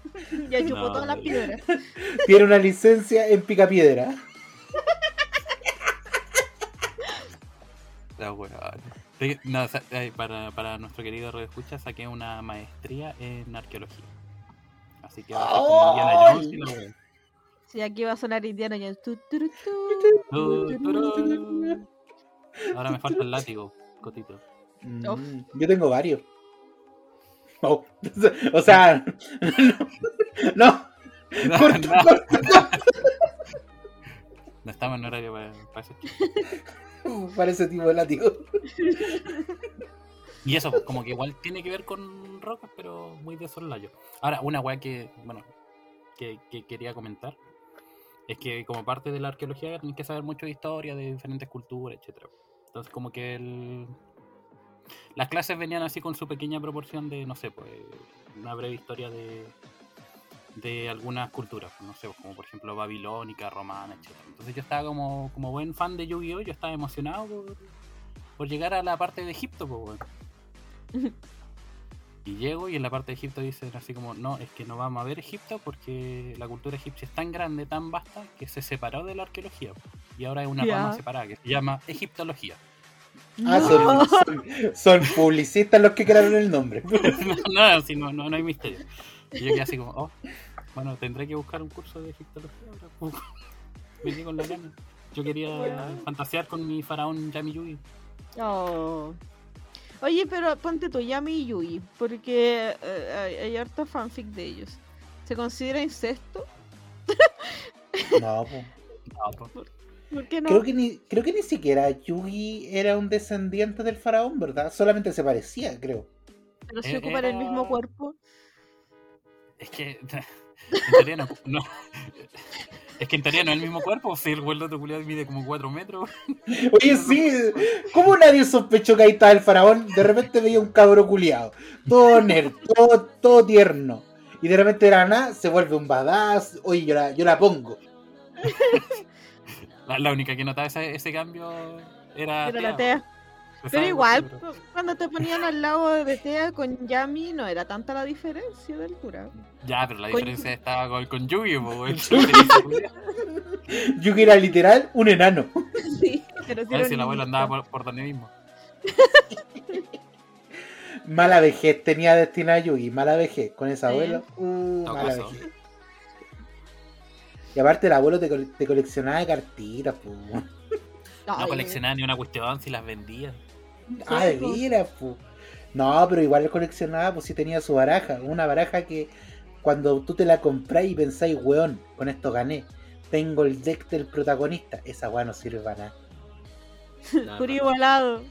Ya chupó No, todas las piedras. Tiene una licencia en picapiedra. La weá. Sí, No, o sea, para, para nuestro querido Radio Escucha saqué una maestría en arqueología. Así que ahora como Indiana Jones y la. Sí, aquí va a sonar Indiana Jones. Tu, tu, tu, Tu, turú. Ahora me falta el látigo, cotito. Mm, yo tengo varios. O sea, no, no, no, no estamos en horario para, para eso. Para ese tipo de látigo. Y eso, como que igual tiene que ver con rocas, pero muy de soslayo. Ahora, una weá que, bueno, que, que quería comentar es que como parte de la arqueología tienes que saber mucho de historia, de diferentes culturas, etcétera. Entonces, como que el... las clases venían así con su pequeña proporción de, no sé, pues, una breve historia de, de algunas culturas, no sé, pues, como por ejemplo babilónica, romana, etcétera. Entonces yo estaba como, como buen fan de Yu-Gi-Oh! Yo estaba emocionado por, por llegar a la parte de Egipto, pues, weón. Y llego y en la parte de Egipto dicen así como, no, es que no vamos a ver Egipto porque la cultura egipcia es tan grande, tan vasta, que se separó de la arqueología. Y ahora es una Ya. rama separada que se llama egiptología. Ah, No. son, son, son publicistas los que crearon el nombre. no, no, sí, no, no, no hay misterio. Y yo quedé así como, oh, bueno, tendré que buscar un curso de egiptología ahora. Me quedé con la gana. Yo quería Bueno. fantasear con mi faraón Yami Yugi. Oh. Oye, pero ponte tú, Yami y Yui, porque eh, hay, hay harto fanfic de ellos. ¿Se considera incesto? No, po. No. ¿Por qué no? creo que ni, creo que ni siquiera Yugi era un descendiente del faraón, ¿verdad? Solamente se parecía, creo. Pero si Eh, ocupan el mismo era- cuerpo. Es que en teoría no, no- Es que en teoría no es el mismo cuerpo, si el vuelo de culiado mide como 4 metros. Oye, sí, ¿cómo nadie sospechó que ahí estaba el faraón? De repente veía un cabro culiado, todo nerd, todo, todo tierno. Y de repente de la nada se vuelve un badass. Oye, yo la, yo la pongo. La, la única que notaba ese, ese cambio era. Era la Tea, Pero igual, cu- cuando te ponían al lado de Tea con Yami, no era tanta la diferencia de altura. Ya, pero la Con- diferencia estaba con, con Yugi. Yugi era literal un enano. Sí, pero sí A ver si el abuelo andaba por, por donde mismo. Mala vejez tenía destinada Yugi, mala vejez. Con ese Sí. abuelo, uh, mala caso. vejez. Y aparte el abuelo te, cole- te coleccionaba cartitas, pu. No coleccionaba ni una cuestión si las vendía. Ah, de veras, pu. No, pero igual él coleccionaba, pues sí tenía su baraja. Una baraja que cuando tú te la comprás y pensáis, weón, con esto gané. Tengo el deck del protagonista. Esa weá no sirve para nada. La Puro igualado.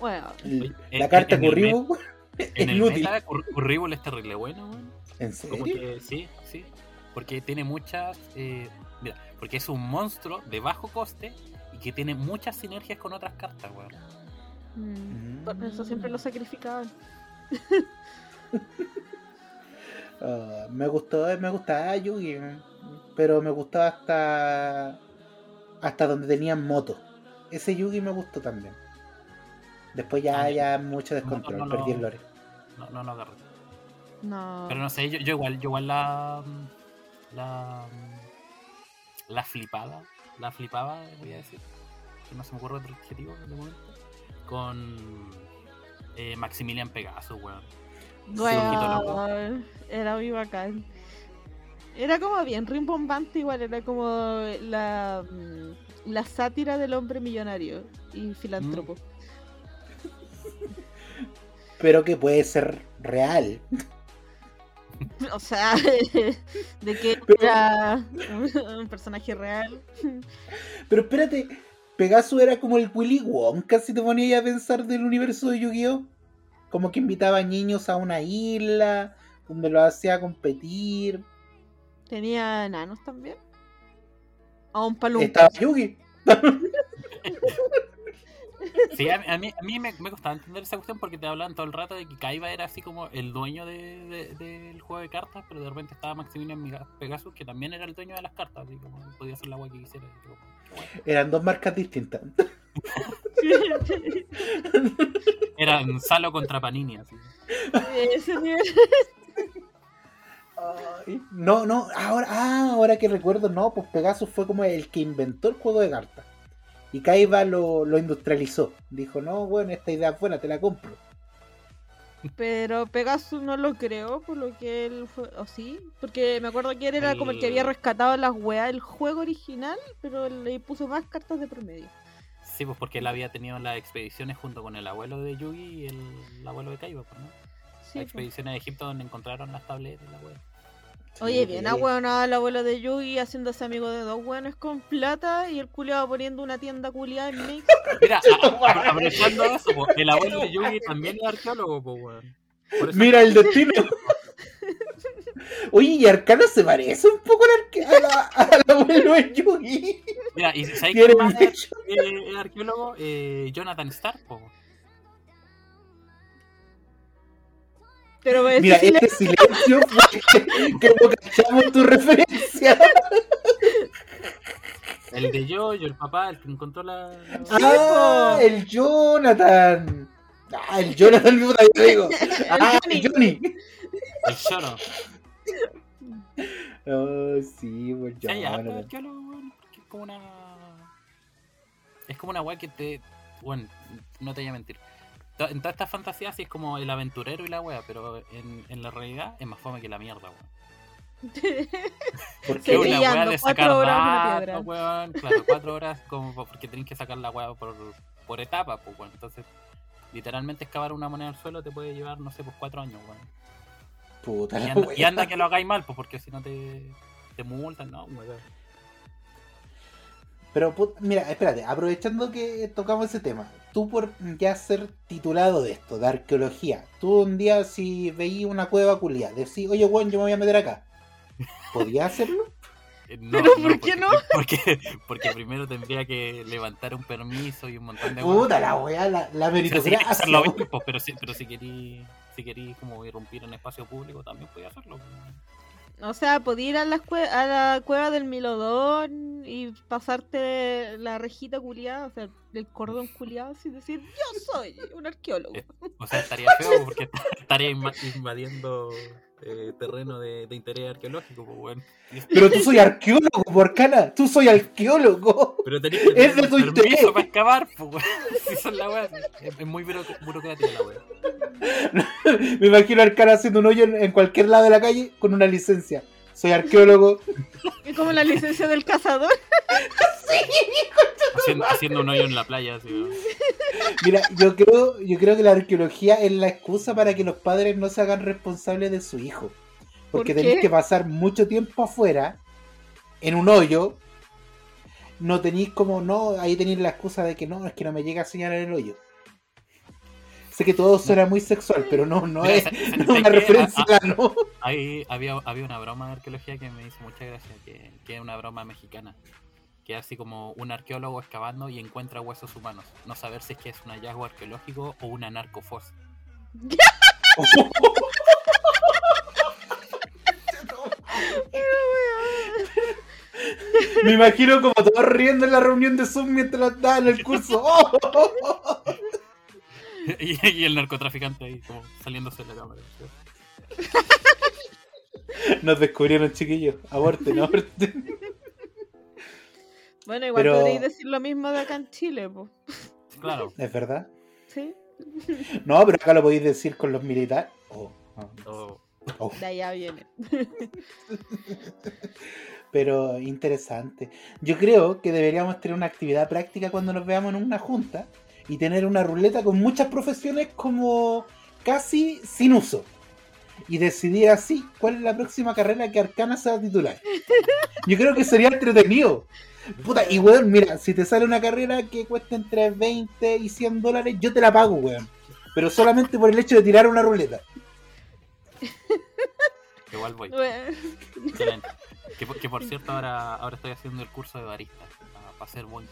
bueno, La carta en el Curribu es inútil. meta, Cur- Curribul es terrible bueno, weón. ¿En Como serio? que sí, sí. Porque tiene muchas. eh, mira, porque es un monstruo de bajo coste y que tiene muchas sinergias con otras cartas, weón. mm, por eso siempre lo sacrificaban. Ah, me gustó, me gustaba Yugi, pero me gustaba hasta hasta donde tenían moto. Ese Yugi me gustó también. Después ya, Ah, ya mucho descontrol, no, no, perdí el no. lore. No, no, no agarré. No. Pero no sé, yo, yo igual, yo igual la. La. La flipada. La flipaba, voy a decir. Que no se me ocurre otro adjetivo de momento. Con. eh, Maximilian Pegasus, weón. Bueno, era muy bacán. Era como bien rimbombante igual, era como la, mm, la sátira del hombre millonario y filántropo. Pero que puede ser real. O sea, de que era un, personaje real. Pero espérate, Pegasus era como el Willy Wonka si te ponías a pensar del universo de Yu-Gi-Oh! Como que invitaba niños a una isla, donde los hacía competir. Tenía enanos también. A un palumpa. Estaba Yugi. Sí, a, a mí, a mí me, me costaba entender esa cuestión porque te hablaban todo el rato de que Kaiba era así como el dueño de, de- del juego de cartas, pero de repente estaba Maximilian Pegasus, que también era el dueño de las cartas, así como podía hacer la agua que quisiera. como, bueno. Eran dos marcas distintas. Eran Salo contra Panini, así. No, no, ahora, ah, ahora que recuerdo, no, pues Pegasus fue como el que inventó el juego de cartas. Y Kaiba lo, lo industrializó. Dijo, no, bueno, esta idea es buena, te la compro. Pero Pegasus no lo creó, por lo que él fue. ¿O sí? Porque me acuerdo que él era como el que había rescatado las weas del juego original, pero le puso más cartas de promedio. Sí, pues porque él había tenido las expediciones junto con el abuelo de Yugi y el, el abuelo de Kaiba, pues, ¿no? Sí, las po. expediciones de Egipto donde encontraron las tabletas y la wea. Oye, bien, sí. ahueonado el abuelo de Yugi haciéndose amigo de dos weones con plata y el culiado poniendo una tienda culiada en Mix. Mira, aprovechando eso, el abuelo de Yugi también es arqueólogo, pues, weón. Mira el destino. Oye, y Arcana se parece un poco al, abuelo de Yugi. Mira, y ¿sabes Tiene quién más un es hecho. eh, es arqueólogo? Eh, Jonathan Stark, po. Pero ese Mira, este silencio fue que no cachamos tu referencia. El de Yoyo, el papá, el que encontró la. Ah, el Jonathan. Ah, el Jonathan, puta, yo digo. Ah, el Johnny. El Shoro. Oh, sí, pues Jonathan. porque es como una. Es como una weá que te. Bueno, no te voy a mentir. En todas estas fantasías sí es como el aventurero y la weá, pero en, en la realidad es más fome que la mierda, weón. ¿Por Es Sí, qué? una weá de cuatro sacar datos, weón. Claro, cuatro horas como po- porque tenés que sacar la weá por, por etapa, pues weón. Entonces, literalmente excavar una moneda al suelo te puede llevar, no sé, pues cuatro años, weón. Puta Y la anda, y wea. anda que lo hagáis mal, pues porque si no te, te multan, no, weón. Pero, mira, espérate, aprovechando que tocamos ese tema, tú por ya ser titulado de esto, de arqueología, tú un día si veías una cueva culia, decís, oye, weón, yo me voy a meter acá, ¿podías hacerlo? Eh, No, ¿Pero por qué porque, no? Porque, porque primero tendría que levantar un permiso y un montón de Puta la weá, la, la O sea, meritocracia. hacerlo pero si, pero si queréis si queréis como irrumpir en espacio público también podía hacerlo. O sea, podía ir a la, a la cueva del Milodón y pasarte la rejita culiada, o sea, el cordón culiado, sin decir, yo soy un arqueólogo. Eh, O sea, estaría feo porque estaría inva- invadiendo eh, terreno de, de interés arqueológico, pues. Y- Pero tú soy arqueólogo, porcana. Tú soy arqueólogo. Pero tenés que Es de tener tu permiso interés. para excavar, pues, weón. Si la weá. Es, es muy buro- burocrática la weá. Me imagino a Arcana haciendo un hoyo en, en cualquier lado de la calle con una licencia. Soy arqueólogo. Es como la licencia del cazador. Haciendo, haciendo un hoyo en la playa, así, weón. Mira, yo creo, yo creo que la arqueología es la excusa para que los padres no se hagan responsables de su hijo. Porque ¿Por tenéis que pasar mucho tiempo afuera, en un hoyo. No tenéis como, no, ahí tenéis la excusa de que no, es que no me llega a señalar el hoyo. Sé que todo suena muy sexual, pero no, no es, sa- sa- no es ¿sabes una referencia, Ah, ¿no? Ahí había, había una broma de arqueología que me hizo mucha gracia, que, que es una broma mexicana. Que es así como un arqueólogo excavando y encuentra huesos humanos. No saber si es que es un hallazgo arqueológico o una narcofosa. Me imagino como todos riendo en la reunión de Zoom mientras daban el curso. ¡Oh! y, y el narcotraficante ahí, como saliéndose de la cámara. ¿sí? Nos descubrieron, chiquillos. Aborten, aborten. Bueno, igual Pero- podréis decir lo mismo de acá en Chile, pues. Claro. ¿Es verdad? Sí, No, pero acá lo podéis decir con los militares. Oh, oh, oh. de allá viene. Pero interesante. Yo creo que deberíamos tener una actividad práctica cuando nos veamos en una junta y tener una ruleta con muchas profesiones como casi sin uso. Y decidir así cuál es la próxima carrera que Arcana se va a titular. Yo creo que sería entretenido. Puta, y weón, mira, si te sale una carrera que cuesta entre 20 y 100 dólares, yo te la pago, weón. Pero solamente por el hecho de tirar una ruleta. igual voy. Bueno, Excelente. Que, por- que por cierto, ahora, ahora estoy haciendo el curso de barista. Para ser buen.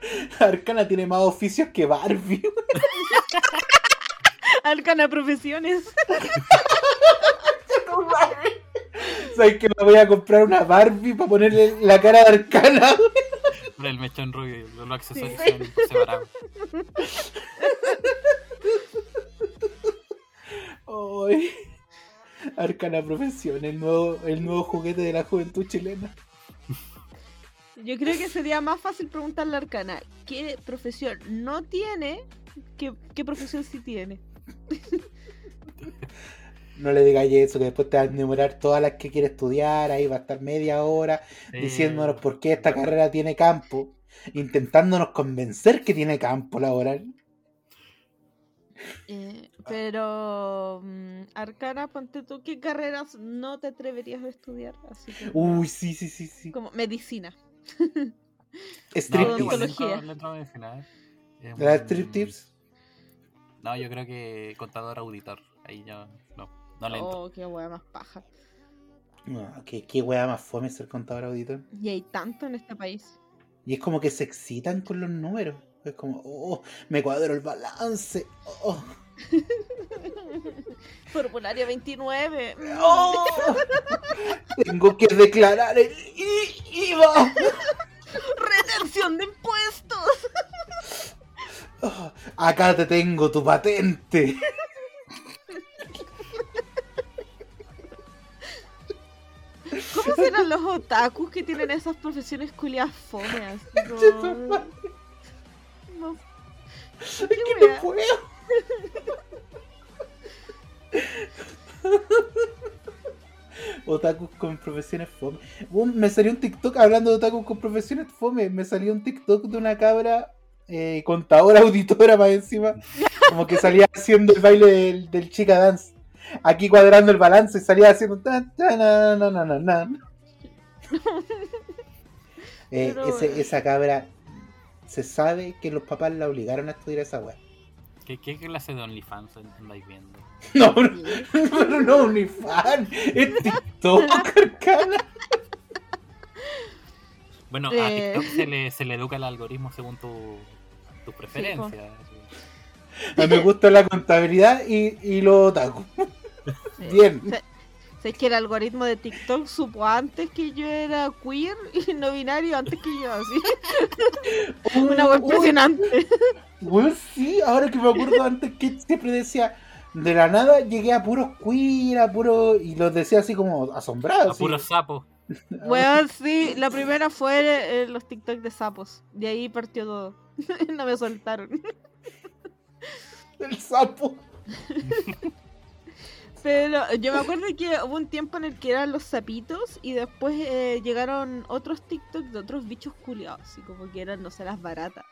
Arcana tiene más oficios que Barbie. Arcana Profesiones. ¿Sabes que me voy a comprar una Barbie para ponerle la cara de Arcana? Pero el mechón rubio y los accesorios Sí. son por separado. Ay. Arcana Profesión, el nuevo, el nuevo juguete de la juventud chilena. Yo creo que sería más fácil preguntarle al canal qué profesión no tiene, qué, qué profesión sí tiene. No le digáis eso, que después te va a enumerar todas las que quiere estudiar, ahí va a estar media hora diciéndonos por qué esta carrera tiene campo, intentándonos convencer que tiene campo laboral. Eh, pero mm, Arcana, ponte tú, ¿qué carreras no te atreverías a estudiar? Así que, Uy, sí, sí, sí, sí. como medicina. No, Striptease. ¿eh? Eh, ¿La striptease? No, yo creo que contador auditor. Ahí ya no. No le entro. Oh, qué hueá más paja. No, qué, qué wea más fome ser contador auditor. Y hay tanto en este país. Y es como que se excitan con los números. Es como, oh, me cuadro el balance. Oh, Formulario 29. mm. oh, tengo que declarar el IVA. Retención de impuestos. Oh, acá te tengo tu patente. ¿Cómo serán los otakus que tienen esas profesiones culiadas fome? Así como... No. Es ¿Qué que no puedo. Otakus con profesiones fome. Me salió un TikTok hablando de otakus con profesiones fome. Me salió un TikTok de una cabra eh, contadora auditora más encima. Como que salía haciendo el baile del, del chica dance. Aquí cuadrando el balance y salía haciendo tan, tan, na, na, na. Eh, ese- eh. esa cabra se sabe que los papás la obligaron a estudiar esa weá. ¿Qué, qué clase de OnlyFans andáis viendo? No, no, no, fan. Es TikTok, Arcana. Bueno, a Eh. TikTok se le, se le educa el algoritmo según tu, tus preferencias. A mí me gusta la contabilidad y, y los otaku. Sí. Bien. Se- sé que el algoritmo de TikTok supo antes que yo era queer y no binario antes que yo, así. Una web impresionante. Weón, sí, ahora que me acuerdo antes que siempre decía, de la nada llegué a puros queer, a puro y los decía así como A asombrados. así. puro sapo. Weón, sí, la primera fue eh, los TikTok de sapos. De ahí partió todo. no me soltaron. El sapo. Pero yo me acuerdo que hubo un tiempo en el que eran los sapitos y después eh, llegaron otros TikTok de otros bichos culiados, así como que eran, no sé, las baratas.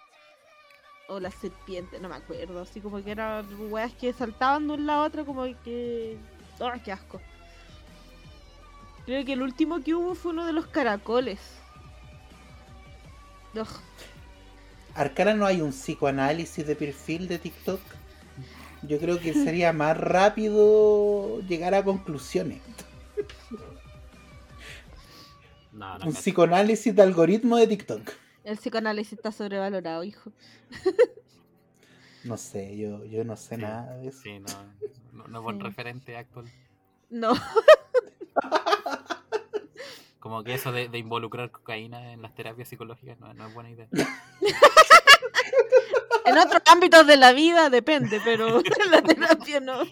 O las serpientes, no me acuerdo, así como que eran weas que saltaban de un lado a otro como que... ¡Oh, qué asco! Creo que el último que hubo fue uno de los caracoles. Ugh. Arcana no hay un psicoanálisis de perfil de TikTok. Yo creo que sería más rápido llegar a conclusiones. No, no. Un psicoanálisis de algoritmo de TikTok. El psicoanálisis está sobrevalorado, hijo. No sé, yo, yo no sé Sí, nada de eso. Sí, no. No, no es buen Sí. referente actual. No. Como que eso de, de involucrar cocaína en las terapias psicológicas no, no es buena idea. En otros ámbitos de la vida depende, pero en la terapia no.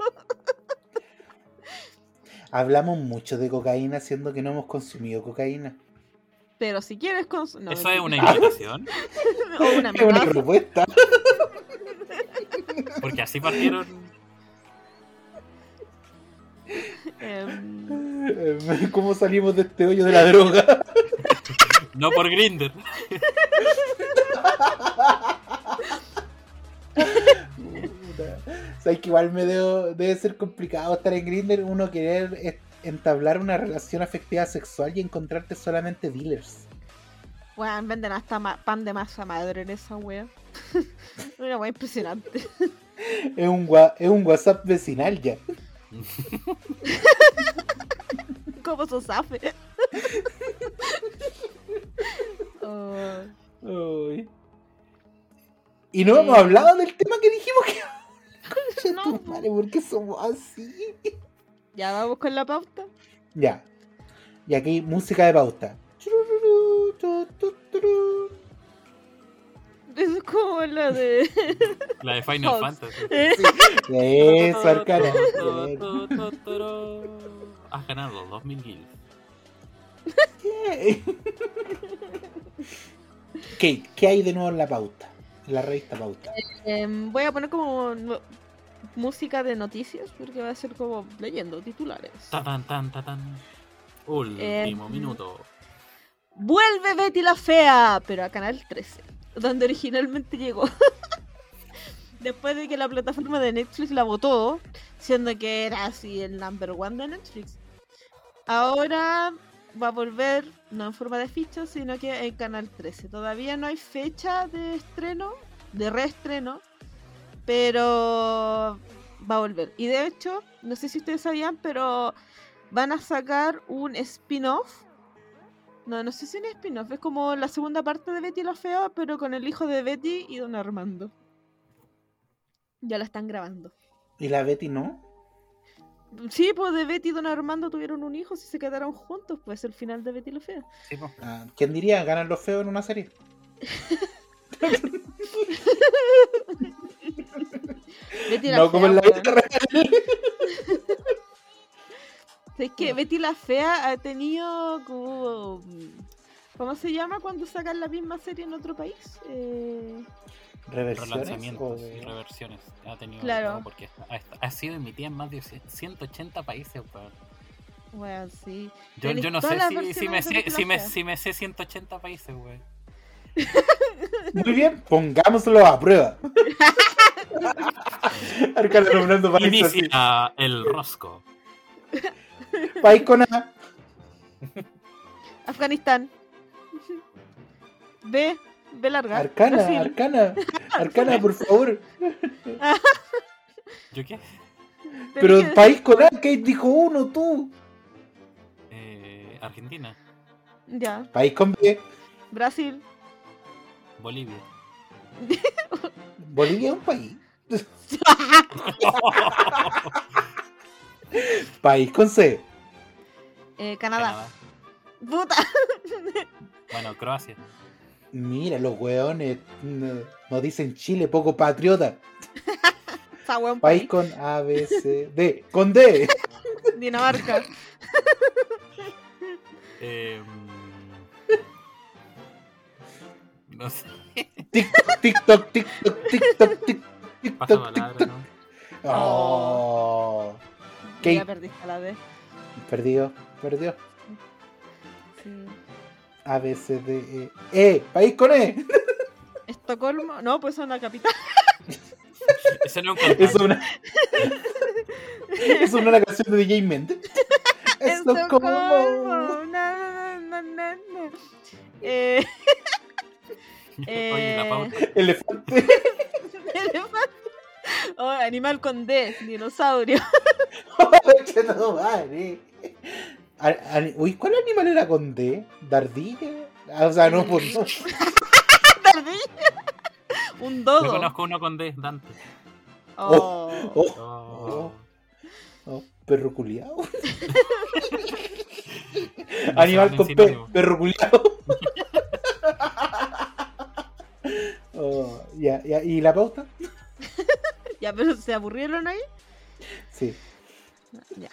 Hablamos mucho de cocaína siendo que no hemos consumido cocaína. Pero si quieres cons- no, ¿Eso es una invitación? o una Es una propuesta. Porque así partieron. Em, ¿Cómo salimos de este hoyo de la droga? No por Grinder. Sabes que igual me debo- debe ser complicado estar en Grindr, uno querer entablar una relación afectiva sexual y encontrarte solamente dealers. weón, venden hasta pan de masa madre en esa wea. Una wea impresionante. Es un, gua- es un WhatsApp vecinal ya. Como sosafe. Oh, Ay. Y no hemos hablado del tema que dijimos que. No, madre, ¿por qué somos así? ya vamos con la pauta. Ya. Y aquí música de pauta. Eso es como la de. La de Final. Fantasy. Eso, Arcana. Has ganado 2000 guild. ¿Qué? Kate, ¿qué hay de nuevo en la pauta? En la revista pauta. Em, voy a poner como no- música de noticias porque va a ser como leyendo titulares. Tan, tan, tan, tan. Último Eh, minuto. Vuelve Betty la Fea, pero a Canal 13, donde originalmente llegó. Después de que la plataforma de Netflix la votó, siendo que era así el number one de Netflix. Ahora va a volver, no en forma de ficha, sino que en Canal 13. Todavía no hay fecha de estreno, de reestreno, pero va a volver. Y de hecho, no sé si ustedes sabían, pero van a sacar un spin-off no, no sé si es un spin-off, es como la segunda parte de Betty la Fea, pero con el hijo de Betty y don Armando. Ya la están grabando. ¿Y la Betty no? Sí, pues de Betty y don Armando tuvieron un hijo, si se quedaron juntos, pues el final de Betty la Fea. Sí, po. Ah, ¿Quién diría? ¿Ganan los feos en una serie? Betty la No Fea. como en la vida real. Es que Betty la Fea ha tenido como... ¿Cómo se llama cuando sacan la misma serie en otro país? Eh. Relanzamientos o y de- reversiones. Ha tenido Claro. porque ha, ha sido emitida en más de 180 países. weón. bueno, sí. Yo, no sé si, me de sé, si, me, si me sé 180 países, güey. Muy bien, pongámoslo a prueba. País así. Inicia el rosco. País con A. Afganistán. B, B larga. Arcana, Brasil. Arcana. Arcana, por favor. ¿Yo qué? Pero que- país con A, Kate dijo uno, tú. Eh, Argentina, Ya, País con B. Brasil. Bolivia. Bolivia es un país. País con C. Eh, Canadá. Canadá. Puta. Bueno, Croacia. Mira, los weones no- nos dicen Chile, poco patriota. País país. con A, B, C, D. Con D. Dinamarca. Eh, no sé. TikTok, TikTok, TikTok, TikTok, TikTok, Pasa TikTok. ¿no? Oh. Ya perdiste la D. Perdió, perdió. Sí. A, B, C, D, E. E, país con E. Estocolmo. No, pues es una capital. Ese no es un Es una. es una canción de DJ Méndez. Estocolmo. Estocolmo. Na, na. Eh, Oye, la pauta. Elefante. elefante. Oh, animal con D. Dinosaurio. Concha tu madre. A- a- Uy, ¿cuál animal era con D? ¿Dardilla? Ah, o sea, no, pues no. Ardilla. Un Yo dodo. conozco uno con D, Dante. Oh. Oh, Oh. oh, perro culiao. Animal con saben P, sinónimo. perro culiao. Oh, ya, ya, ¿y la pauta? Ya, pero se aburrieron ahí. Sí. Ya.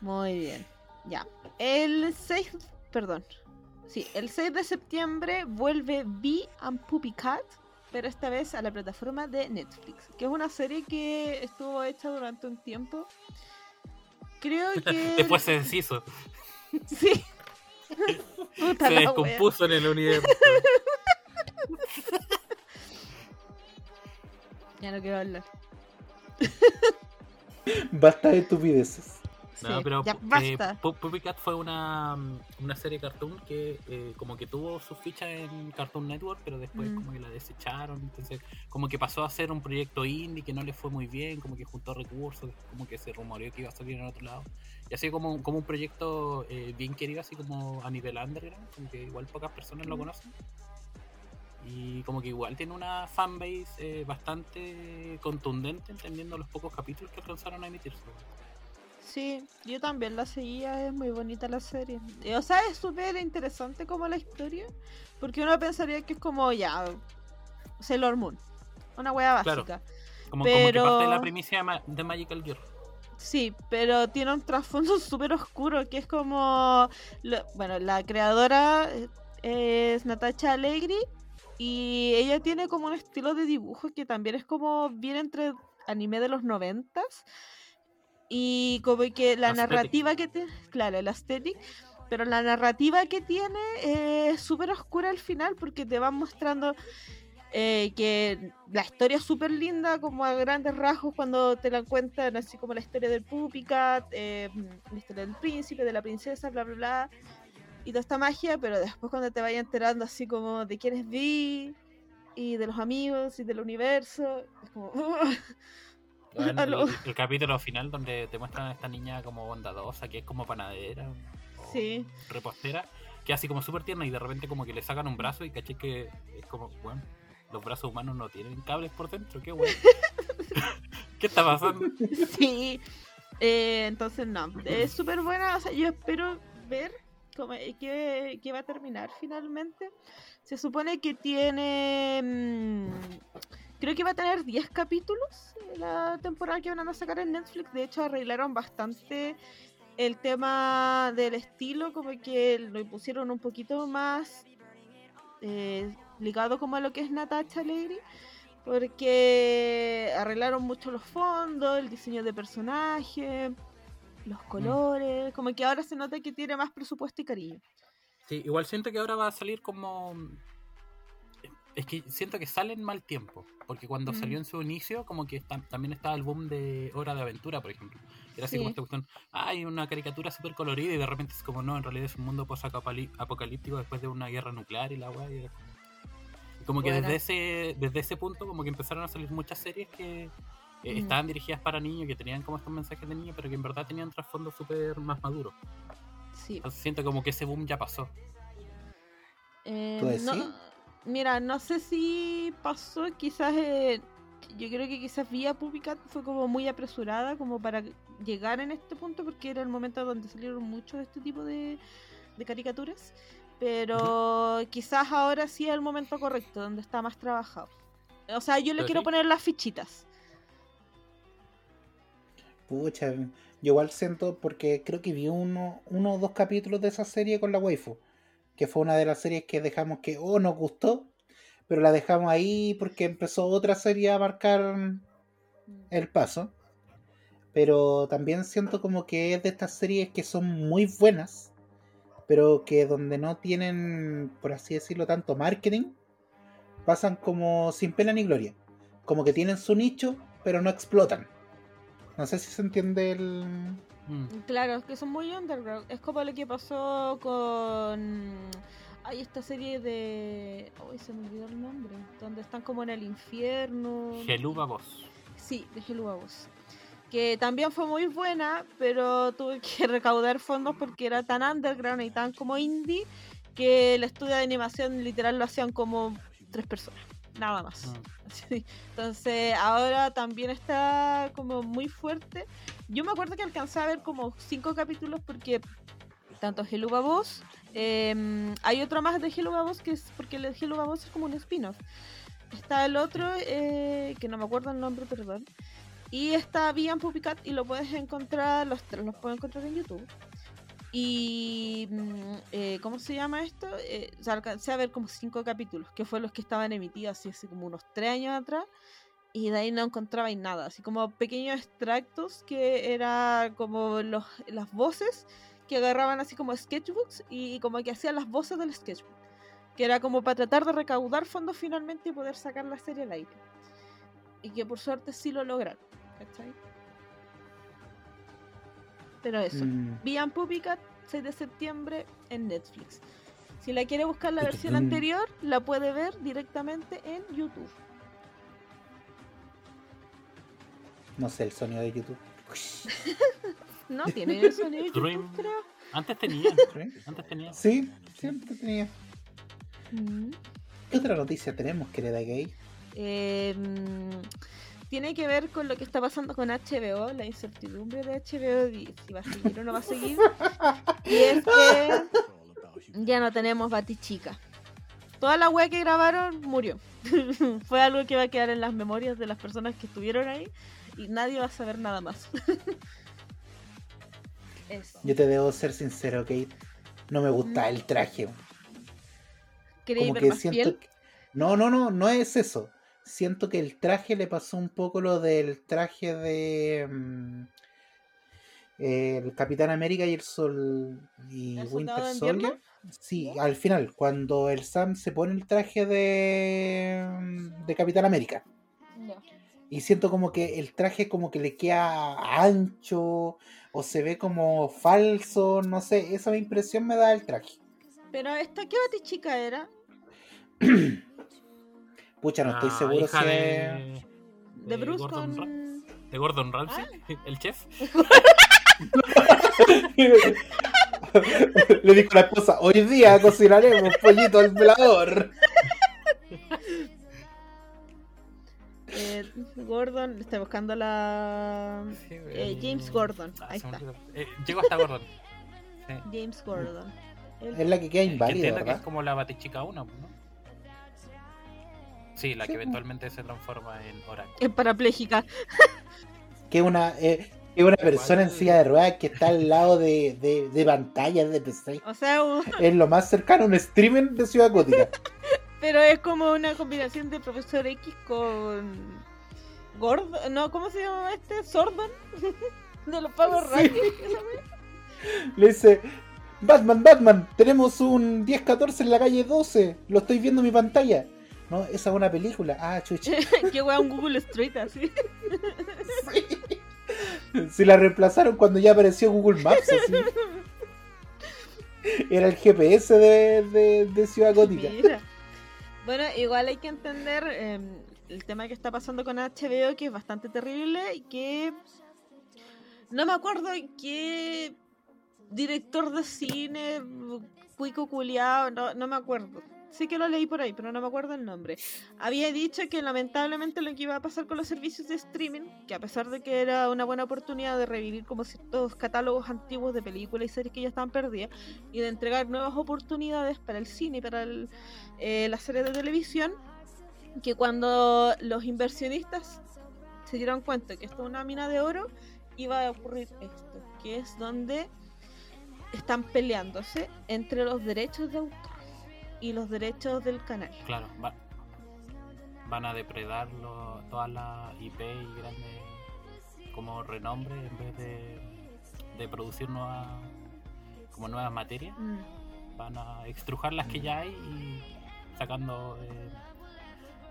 Muy bien. Ya. El 6. Perdón. Sí, el 6 de septiembre vuelve Bee and Puppy Cat, pero esta vez a la plataforma de Netflix, que es una serie que estuvo hecha durante un tiempo. Creo que. Después se deshizo. Sí. Puta Se wea. descompuso en el universo. Ya no quiero hablar. Basta de estupideces. No, Sí, pero ya eh, basta. Pu- Puppy Cat fue una, una serie cartoon que eh, como que tuvo sus fichas en Cartoon Network, pero después Mm. como que la desecharon, entonces como que pasó a ser un proyecto indie que no le fue muy bien, como que juntó recursos, como que se rumoreó que iba a salir en otro lado. Y así como, como un proyecto eh, bien querido, así como a nivel underground, como que igual pocas personas lo Mm. conocen. Y como que igual tiene una fanbase eh, bastante contundente, entendiendo los pocos capítulos que alcanzaron a emitirse. Sí, yo también la seguía, es muy bonita la serie. Eh, O sea, es súper interesante como la historia, porque uno pensaría que es como ya Sailor Moon, una wea Claro. básica. Como, como que parte de la primicia de, Ma- de Magical Girl. Sí, pero tiene un trasfondo súper oscuro, que es como, lo- bueno, la creadora eh, es Natasha Allegri y ella tiene como un estilo de dibujo que también es como bien entre anime de los noventas y como que la Aesthetic. narrativa que tiene, claro, el aesthetic, pero la narrativa que tiene eh, es súper oscura al final porque te van mostrando eh, que la historia es súper linda, como a grandes rasgos cuando te la cuentan, así como la historia del Puppy Cat, eh, la historia del príncipe, de la princesa, bla, bla, bla, y toda esta magia, pero después cuando te vayas enterando así como de quién es Vi, y de los amigos, y del universo, es como... Bueno, el, capítulo final donde te muestran a esta niña como bondadosa, que es como panadera o Sí. repostera, que así como súper tierna y de repente como que le sacan un brazo y caché que es como, bueno, los brazos humanos no tienen cables por dentro, qué bueno. ¿Qué está pasando? Sí. Eh, entonces, no. Es súper buena. O sea, yo espero ver cómo, eh, qué, qué va a terminar finalmente. Se supone que tiene. mm, creo que va a tener 10 capítulos eh, la temporada que van a sacar en Netflix. De hecho, arreglaron bastante el tema del estilo, como que lo pusieron un poquito más eh, ligado como a lo que es Natasha Allegri porque arreglaron mucho los fondos, el diseño de personaje, los colores, como que ahora se nota que tiene más presupuesto y cariño. Sí, igual siento que ahora va a salir como... Es que siento que sale en mal tiempo, porque cuando Mm. salió en su inicio, como que está- también estaba el boom de Hora de Aventura, por ejemplo. Era así Sí. como esta cuestión, hay una caricatura súper colorida y de repente es como, no, en realidad es un mundo post-apocalíptico después de una guerra nuclear y la weá. y como- y como que Bueno. desde ese, desde ese punto como que empezaron a salir muchas series que eh, Mm. estaban dirigidas para niños, que tenían como estos mensajes de niños, pero que en verdad tenían trasfondo súper más maduro. Sí. Entonces siento como que ese boom ya pasó. Eh, ¿Tú no- decís? Mira, no sé si pasó, quizás eh, yo creo que quizás Vía Pupicat fue como muy apresurada como para llegar en este punto porque era el momento donde salieron muchos de este tipo de, de caricaturas. Pero quizás ahora sí es el momento correcto, donde está más trabajado. O sea, yo le Pero quiero sí. poner las fichitas. Pucha, yo igual siento porque creo que vi uno, uno o dos capítulos de esa serie con la waifu. Que fue una de las series que dejamos que, oh, nos gustó. Pero la dejamos ahí porque empezó otra serie a marcar el paso. Pero también siento como que es de estas series que son muy buenas. Pero que donde no tienen, por así decirlo, tanto marketing. Pasan como sin pena ni gloria. Como que tienen su nicho, pero no explotan. No sé si se entiende el... Mm. Claro, es que son muy underground. Es como lo que pasó con. Hay esta serie de. Uy, se me olvidó el nombre. Donde están como en el infierno. Geluba Boss. Sí, de Hello Babos. Que también fue muy buena, pero tuve que recaudar fondos porque era tan underground y tan como indie que el estudio de animación literal lo hacían como tres personas, nada más. Sí, Entonces ahora también está como muy fuerte. Yo me acuerdo que alcancé a ver como cinco capítulos porque tanto Hello Babos, eh, hay otro más de Hello Babos que es porque el Hello Babos es como un spin-off. Está el otro, eh, que no me acuerdo el nombre, perdón. Y está Vian Pupicat y lo puedes encontrar, los tres los puedes encontrar en YouTube. Y, mm, eh, ¿cómo se llama esto? Eh, o alcancé a ver como cinco capítulos, que fue los que estaban emitidos así hace como unos tres años atrás. Y de ahí no encontraba nada, así como pequeños extractos que era como los, las voces que agarraban así como sketchbooks y como que hacían las voces del sketchbook. Que era como para tratar de recaudar fondos finalmente y poder sacar la serie al aire. Y que por suerte sí lo lograron. ¿Cachai? Pero eso. Mm, Vian Pupicat, 6 de septiembre en Netflix. Si la quiere buscar la versión Tututum. anterior, la puede ver directamente en YouTube. no sé, el sonido de YouTube. No tiene el sonido de YouTube, creo. Antes tenía, antes tenía. Sí, siempre tenía. Mm. ¿Qué otra noticia tenemos, querida gay? Eh, mm, tiene que ver con lo que está pasando con HBO, la incertidumbre de HBO, si va a seguir o no va a seguir. y es que ya no tenemos Batichica. Toda la wea que grabaron murió. Fue algo que va a quedar en las memorias de las personas que estuvieron ahí y nadie va a saber nada más. Eso. Yo te debo ser sincero, Kate. No me gusta Mm. el traje. ¿Queréis Como que siento que... No, no, no, no es eso. Siento que el traje le pasó un poco lo del traje de... mm, el Capitán América y el Sol... Y ¿El Winter Soldier. Invierno? Sí, al final, cuando el Sam se pone el traje de, mm, de Capitán América. Y siento como que el traje como que le queda ancho o se ve como falso, no sé, esa impresión me da el traje. Pero esta, ¿qué Batichica era? Pucha, no estoy La seguro si es... de, De Bruce Gordon, Ra- con... de Gordon Ramsay, el chef. Le dijo a la esposa, hoy día cocinaremos pollito al velador. eh, Gordon, estoy buscando la... Eh, James Gordon, Ah, ahí está. Eh, llegó hasta Gordon. Sí. James Gordon. Él- Es la que queda Que inválida, entiendo que es como la Batichica 1, ¿no? Sí, la Sí, que eventualmente se transforma en Oracle. Es parapléjica. Que es una, eh, es una persona en silla de ruedas que está al lado de, de, de pantallas de PC. O sea, un- Es lo más cercano a un streamer de Ciudad Gótica. pero es como una combinación de Profesor X con... Gordon, no, ¿cómo se llama este? Sordon. de los Power Sí. Le dice, Batman, Batman, tenemos un 1014 en la calle 12. Lo estoy viendo en mi pantalla. No, esa es una película. Ah, chucha. Qué wea, un Google Street así. Si la reemplazaron cuando ya apareció Google Maps. así. Era el GPS de, de- de Ciudad Gótica. Mira. Bueno, igual hay que entender eh, el tema que está pasando con HBO, que es bastante terrible y que no me acuerdo qué director de cine, cuico culiao, no, no me acuerdo. Sí que lo leí por ahí, pero no me acuerdo el nombre. Había dicho que lamentablemente lo que iba a pasar con los servicios de streaming, que a pesar de que era una buena oportunidad de revivir como ciertos catálogos antiguos de películas y series que ya estaban perdidas, y de entregar nuevas oportunidades para el cine y para el, eh, las series de televisión, que cuando los inversionistas se dieron cuenta que esto es una mina de oro, iba a ocurrir esto, que es donde están peleándose entre los derechos de autor y los derechos del canal. Claro, va- van a depredar lo- todas las IP y grandes como renombre en vez de, de producir nuevas como nuevas materias. Mm. Van a extrujar las que ya hay y sacando eh,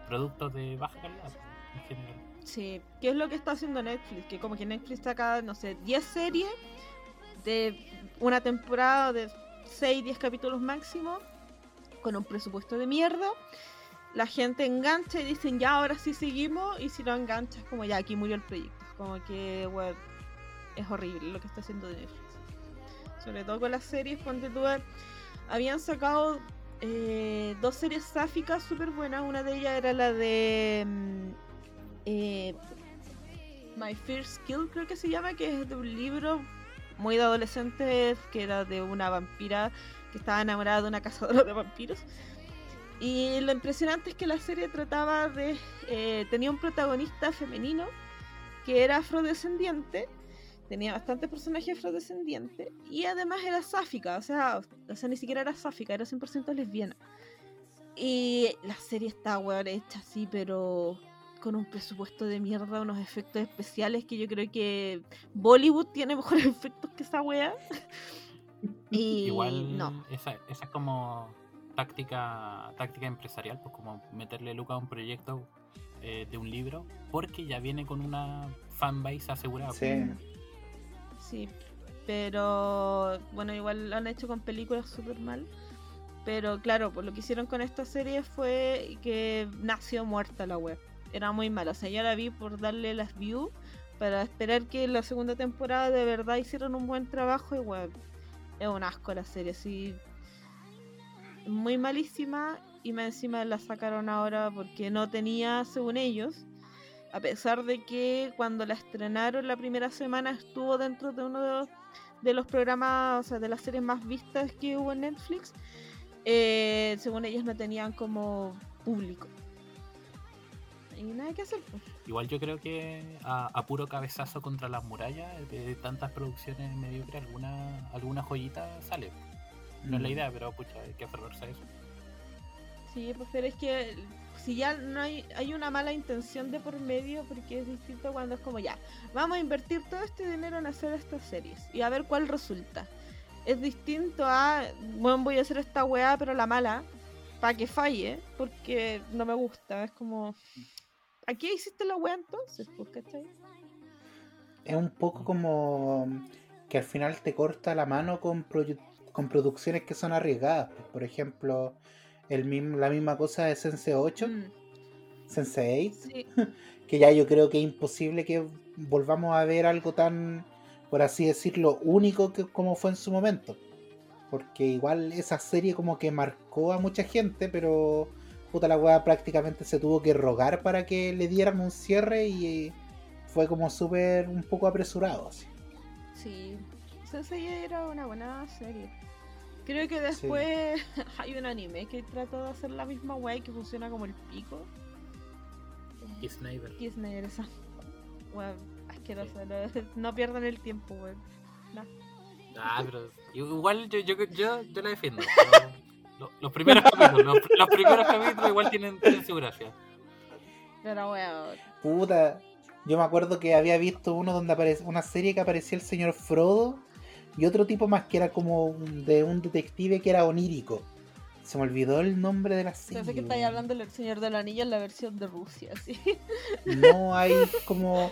productos de baja calidad en general. Sí, ¿qué es lo que está haciendo Netflix? Que como que Netflix saca, no sé, 10 series de una temporada de 6, 10 capítulos máximo, con un presupuesto de mierda. La gente engancha y dicen, ya, ahora sí seguimos, y si no enganchas, como ya, aquí murió el proyecto. Como que, bueno, es horrible lo que está haciendo Netflix. Sobre todo con las series, ponte tú, habían sacado eh, dos series sáficas súper buenas. Una de ellas era la de mm, eh, My First Kill, creo que se llama, que es de un libro muy de adolescentes, que era de una vampira que estaba enamorada de una cazadora de vampiros. Y lo impresionante es que la serie trataba de... eh, tenía un protagonista femenino que era afrodescendiente, tenía bastantes personajes afrodescendientes y además era sáfica, o sea, o sea, ni siquiera era sáfica, era 100% lesbiana. Y la serie está, weón, hecha así, pero con un presupuesto de mierda, unos efectos especiales que yo creo que Bollywood tiene mejores efectos que esa wea. Y Igual no. esa, esa es como táctica táctica empresarial, pues como meterle lucas a un proyecto eh, de un libro, porque ya viene con una fanbase asegurada. Sí. Sí, pero bueno, igual lo han hecho con películas súper mal. Pero claro, pues lo que hicieron con esta serie fue que nació muerta la web. Era muy mala. O sea, yo la vi por darle las views para esperar que la segunda temporada de verdad hicieron un buen trabajo y web. Es un asco la serie, así. Muy malísima y más encima la sacaron ahora porque no tenía, según ellos, a pesar de que cuando la estrenaron la primera semana estuvo dentro de uno de los, de los programas, o sea, de las series más vistas que hubo en Netflix, eh, según ellos no tenían como público. Y nada que hacer. pues. Igual yo creo que a, a puro cabezazo contra las murallas de tantas producciones mediocres, alguna, alguna joyita sale. No es la Mm. idea, pero pucha, hay que aferrarse a eso. Sí, pues pero es que si ya no hay, hay una mala intención de por medio, porque es distinto cuando es como ya, vamos a invertir todo este dinero en hacer estas series y a ver cuál resulta. Es distinto a, bueno, voy a hacer esta weá, pero la mala, para que falle, porque no me gusta. Es como, ¿a qué hiciste la weá entonces? Pues, ¿cachai? Es un poco como que al final te corta la mano con, producciones que son arriesgadas. pues, Por ejemplo, el mismo, la misma cosa de Sense 8, Mm, Sense 8, sí, que ya yo creo que es imposible que volvamos a ver algo tan, por así decirlo, único que como fue en su momento. Porque igual esa serie como que marcó a mucha gente, pero puta la weá prácticamente se tuvo que rogar para que le dieran un cierre y fue como súper un poco apresurado. Así. sí. Sensei era una buena serie. Creo que después hay un anime que trata de hacer la misma weá y que funciona como el pico. Kiss Snyder, esa. Weón, asqueroso. No, no pierdan el tiempo, weón. No. Ah, pero igual yo, yo, yo, yo la defiendo. pero lo- los primeros capítulos, los, los primeros capítulos igual tienen, tienen su gracia. Pero weón. Puta, yo me acuerdo que había visto uno donde aparece una serie que aparecía el señor Frodo y otro tipo más que era como de un detective que era onírico. Se me olvidó el nombre de la serie. Pensé que estáis hablando del Señor del Anillo en la versión de Rusia, sí. No hay como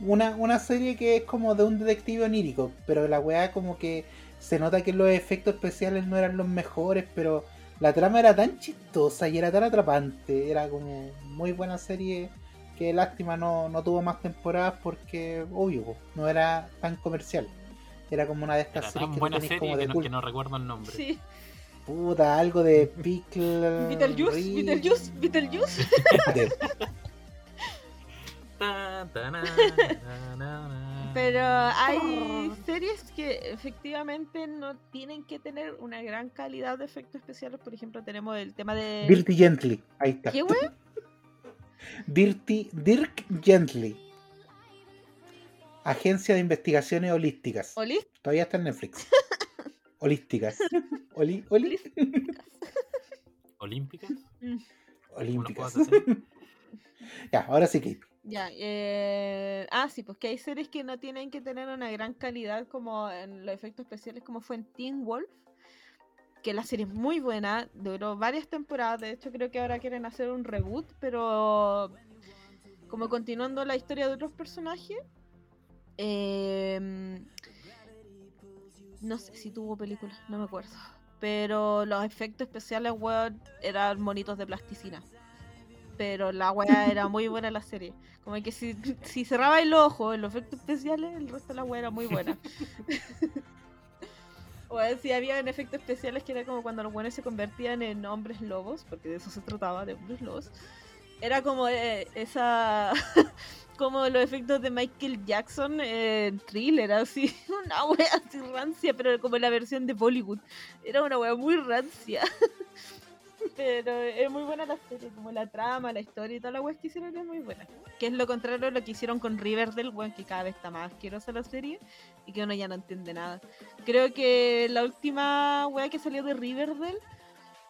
una, una serie que es como de un detective onírico, pero la weá como que se nota que los efectos especiales no eran los mejores, pero la trama era tan chistosa y era tan atrapante, era como muy buena serie que lástima no, no tuvo más temporadas porque, obvio, no era tan comercial. Era como una de estas Era series tan que buena serie como que de no, culto. que no recuerdo el nombre. Sí. Puta, algo de pickle. Beetlejuice, Beetlejuice, Beetlejuice. Pero hay series que efectivamente no tienen que tener una gran calidad de efectos especiales. Por ejemplo, tenemos el tema de. Dirty Gently. Ahí está. ¿Qué wea? Dirty, Dirk Gently. Agencia de Investigaciones Holísticas. ¿Oli? Todavía está en Netflix. Holísticas. Oli, oli, ¿Olímpicas? Mm, olímpicas. Ya, ahora sí que. Ya, eh... ah, sí, pues que hay series que no tienen que tener una gran calidad como en los efectos especiales, como fue en Teen Wolf, que la serie es muy buena, duró varias temporadas, de hecho creo que ahora quieren hacer un reboot, pero como continuando la historia de otros personajes, eh, no sé si tuvo película, no me acuerdo, pero los efectos especiales, eran monitos de plasticina pero la weá era muy buena la serie. Como que si, si cerraba el ojo en los efectos especiales, el resto de la weá era muy buena. o si había en efectos especiales que era como cuando los buenos se convertían en hombres lobos, porque de eso se trataba, de hombres lobos. Era como eh, esa. como los efectos de Michael Jackson en thriller, así. Una wea así rancia, pero como la versión de Bollywood. Era una wea muy rancia. Pero es muy buena la serie, como la trama, la historia y toda la wea que hicieron es muy buena. Que es lo contrario de lo que hicieron con Riverdale, weón, que cada vez está más asquerosa la serie y que uno ya no entiende nada. Creo que la última wea que salió de Riverdale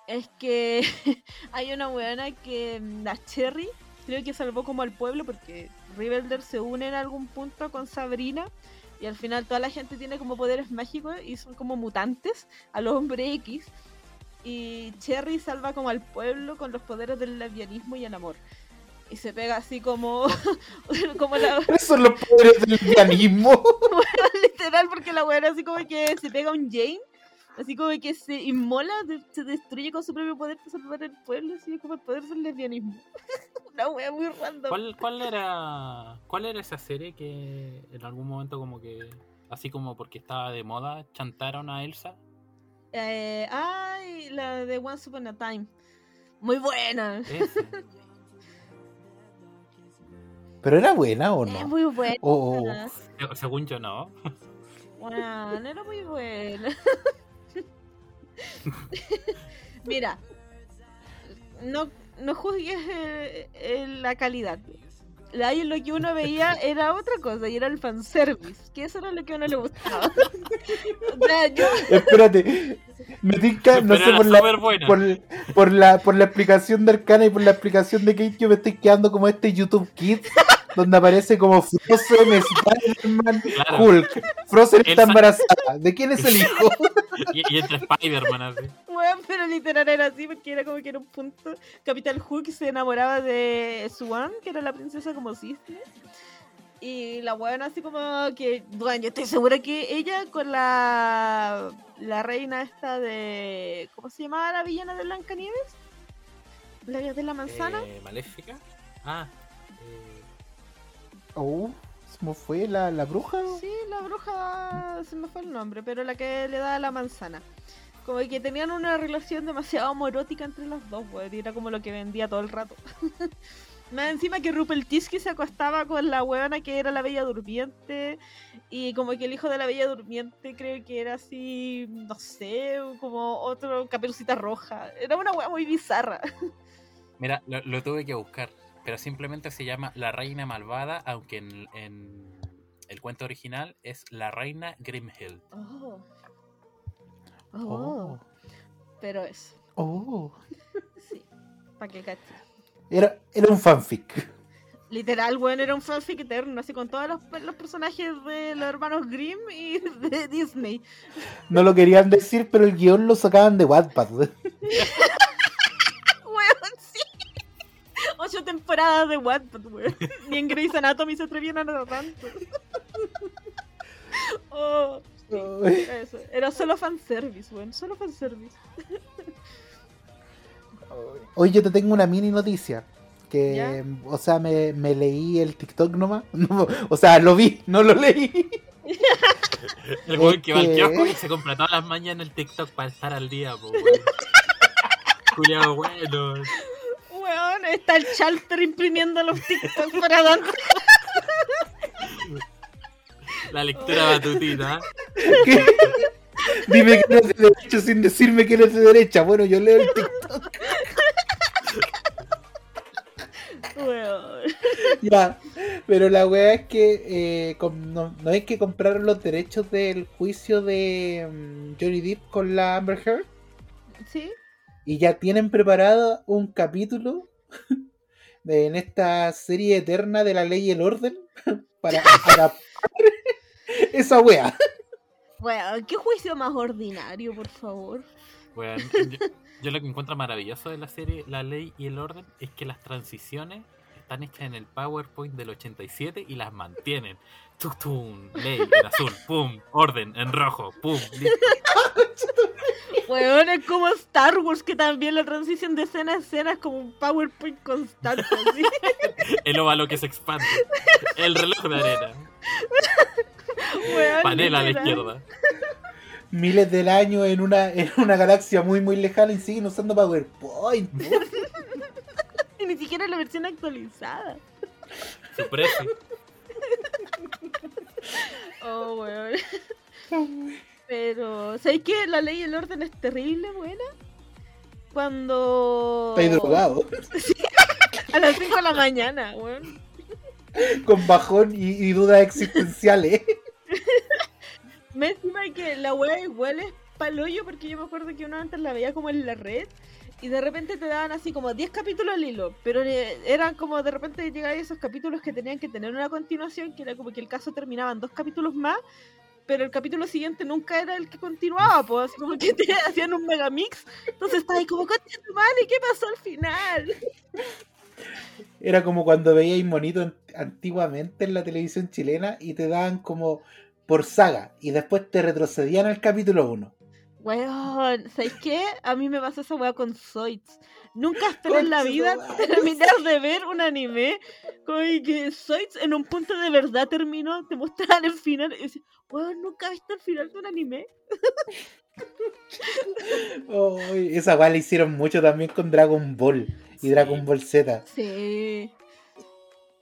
es que hay una weona que mm, la Cherry creo que salvó como al pueblo porque Riverdale se une en algún punto con Sabrina y al final toda la gente tiene como poderes mágicos y son como mutantes a los hombres X y Cherry salva como al pueblo con los poderes del lesbianismo y el amor. Y se pega así como, como la, Esos son los poderes del pianismo. literal, porque la weá así como que se pega un Jane, así como que se inmola, se destruye con su propio poder para salvar el pueblo, así como el poder del lesbianismo. Una wea muy random. ¿Cuál, ¿Cuál era cuál era esa serie que en algún momento como que así como porque estaba de moda chantaron a Elsa? Eh, ay, la de Once Upon a Time. Muy buena. ¿Pero era buena o Es no? muy buena. O- o- Se- Según yo no. Bueno, era muy buena. Mira, no, no juzgues eh, eh, la calidad. Ahí lo que uno veía era otra cosa y era el fanservice, que eso era lo que a uno le gustaba. o sea, yo, Espérate. Me tinca, no sé por la, por, por la por la explicación de Arcana y por la explicación de Kate, yo me estoy quedando como este YouTube Kids, donde aparece como Frozen, Spider-Man, Claro. Hulk. Frozen está embarazada. ¿De quién es el hijo? Y, y entre Spider-Man así. bueno, pero literal era así porque era como que era un punto. Capital Hook se enamoraba de Swan, que era la princesa como cisne. Y la buena así como que, bueno, yo estoy segura que ella con la, la reina esta de, ¿cómo se llamaba la villana de Blancanieves? La de la manzana. Eh, ¿Maléfica? Ah. eh, Oh, ¿cómo fue la, la bruja? Sí, la bruja, se me fue el nombre, pero la que le da la manzana. Como que tenían una relación demasiado homoerótica entre los dos, y era como lo que vendía todo el rato. Más encima que Rupert Tisky se acostaba con la weona que era la Bella Durmiente, y como que el hijo de la Bella Durmiente creo que era así, no sé, como otro caperucita roja. Era una wea muy bizarra. Mira, lo, lo tuve que buscar. Pero simplemente se llama La Reina Malvada, aunque en, en el cuento original es La Reina Grimhild. Oh. Oh, Pero eso, oh. sí, para que cache. Era, era un fanfic. Literal, weón, era un fanfic eterno, así con todos los, los personajes de los hermanos Grimm y de Disney. No lo querían decir, pero el guion lo sacaban de Wattpad. Weón, sí. Ocho temporadas de Wattpad, weón. Ni en Grey's Anatomy se atrevían a nada tanto. Oh, eso. Era solo fanservice, weón. Solo fanservice. Hoy yo te tengo una mini noticia. Que, ¿Ya? o sea, me, me leí el TikTok nomás. No, o sea, lo vi, no lo leí. El weón que va al kiosco y se compra todas las mañanas el TikTok para estar al día, po, weón. Culeado bueno. Weón, está el Chalter imprimiendo los TikTok para dar. La lectura matutina. ¿Qué? Dime que eres de derecha sin decirme que eres de derecha. Bueno, yo leo el TikTok. Weón. Ya, pero la weá es que eh, com- no, no es que compraron los derechos del juicio de mm, Johnny Depp con la Amber Heard ¿Sí? Y ya tienen preparado un capítulo de- en esta serie eterna de la ley y el orden para adaptar esa weá. Weón, qué juicio más ordinario, por favor. Yo, yo lo que encuentro maravilloso de la serie La Ley y el Orden es que las transiciones están hechas en el PowerPoint del 87 y las mantienen. Tum, tum, ley en azul, pum, orden en rojo, pum, listo. Weón, es como Star Wars, que también la transición de escena a escena es como un PowerPoint constante. así. El óvalo que se expande, el reloj de arena, Weón, panel a la izquierda. Miles del años en una, en una galaxia muy muy lejana y siguen usando PowerPoint. Y ni siquiera la versión actualizada. Su precio. Oh, weón. Pero, ¿sabéis que la ley y el orden es terrible, buena? Cuando. Estoy drogado. A las 5 de la mañana, weón. Con bajón y, y dudas existenciales. Me encima que la wea igual es paloyo porque yo me acuerdo que uno antes la veía como en la red y de repente te daban así como 10 capítulos al hilo, pero eh, eran como de repente llegaban esos capítulos que tenían que tener una continuación, que era como que el caso terminaba en dos capítulos más, pero el capítulo siguiente nunca era el que continuaba, pues así como que te hacían un megamix, entonces estaba ahí como, tu madre, ¿qué pasó al final? Era como cuando veíais monito an- antiguamente en la televisión chilena y te daban como por saga y después te retrocedían al capítulo 1. Weón, ¿sabes qué? A mí me pasó esa weá con Zoids. Nunca esperé en la vida terminar de ver un anime como que Zoids en un punto de verdad terminó, te mostraban el final y decía, weón, nunca he visto el final de un anime. Ay, esa weá la hicieron mucho también con Dragon Ball y Sí. Dragon Ball Z. Sí.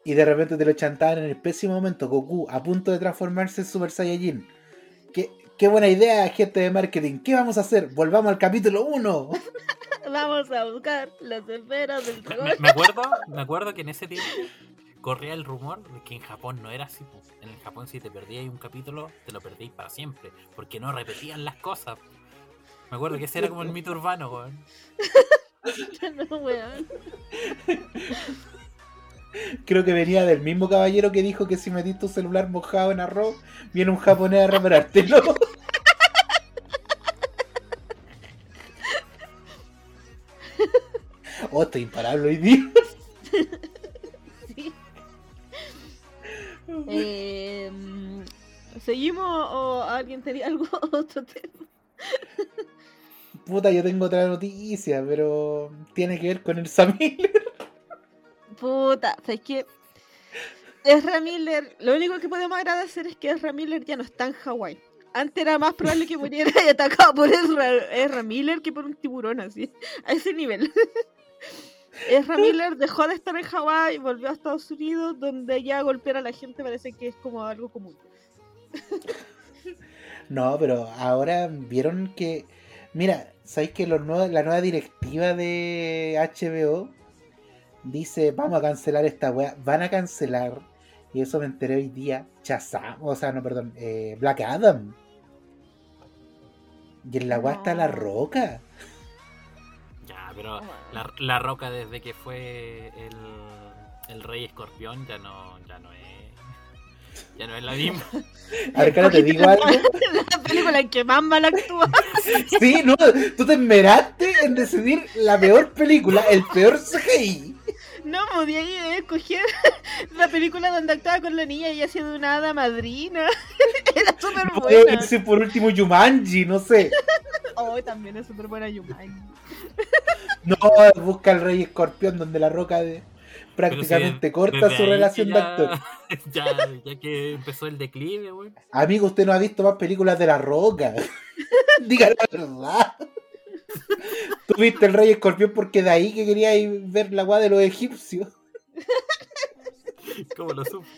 Y de repente te lo chantaban en el pésimo momento, Goku a punto de transformarse en Super Saiyajin. ¿Qué, qué buena idea, gente de marketing. ¿Qué vamos a hacer? Volvamos al capítulo 1. Vamos a buscar las esferas del Me, dragón. me- me acuerdo, me acuerdo que en ese tiempo corría el rumor de que en Japón no era así. En el Japón si te perdíais un capítulo, te lo perdíais para siempre, porque no repetían las cosas. Me acuerdo que ese era como el mito urbano, weón. No, weón. Creo que venía del mismo caballero que dijo que si metís tu celular mojado en arroz, viene un japonés a reparártelo. Oh, estoy imparable hoy día. Sí. Eh, mm, ¿Seguimos o alguien tenía algo otro tema? Puta, yo tengo otra noticia, pero tiene que ver con el Samir. Puta, ¿sabes qué? Ezra Miller, lo único que podemos agradecer es que Ezra Miller ya no está en Hawái. Antes era más probable que muriera y atacado por Ezra, Ezra Miller que por un tiburón, así, a ese nivel. Ezra Miller dejó de estar en Hawái y volvió a Estados Unidos, donde ya golpear a la gente parece que es como algo común. No, pero ahora vieron que. Mira, ¿sabéis que los nuevos- la nueva directiva de HBO dice: Vamos a cancelar esta weá? Van a cancelar, y eso me enteré hoy día, Shazam, o sea, no, perdón, eh, Black Adam. Y en la weá está la roca. Pero la, la roca desde que fue el, el rey escorpión ya no, ya no es. Ya no es la misma. A ver, cara, te digo algo. la película en que más mal actúa. Sí, no, tú te esmeraste en decidir la peor película, el peor CGI. No, podía escoger la película donde actuaba con la niña y haciendo una hada madrina. Era súper No buena. decir por último Jumanji, no sé. Oh, también es súper buena Yumanji. No, busca el Rey Escorpión donde la roca de- prácticamente si corta su relación de actor. Ya, ya que empezó el declive, güey. Amigo, usted no ha visto más películas de La Roca. Diga la verdad. Tú viste el Rey Escorpión porque de ahí que quería ir ver la guada de los egipcios. ¿Cómo lo supo?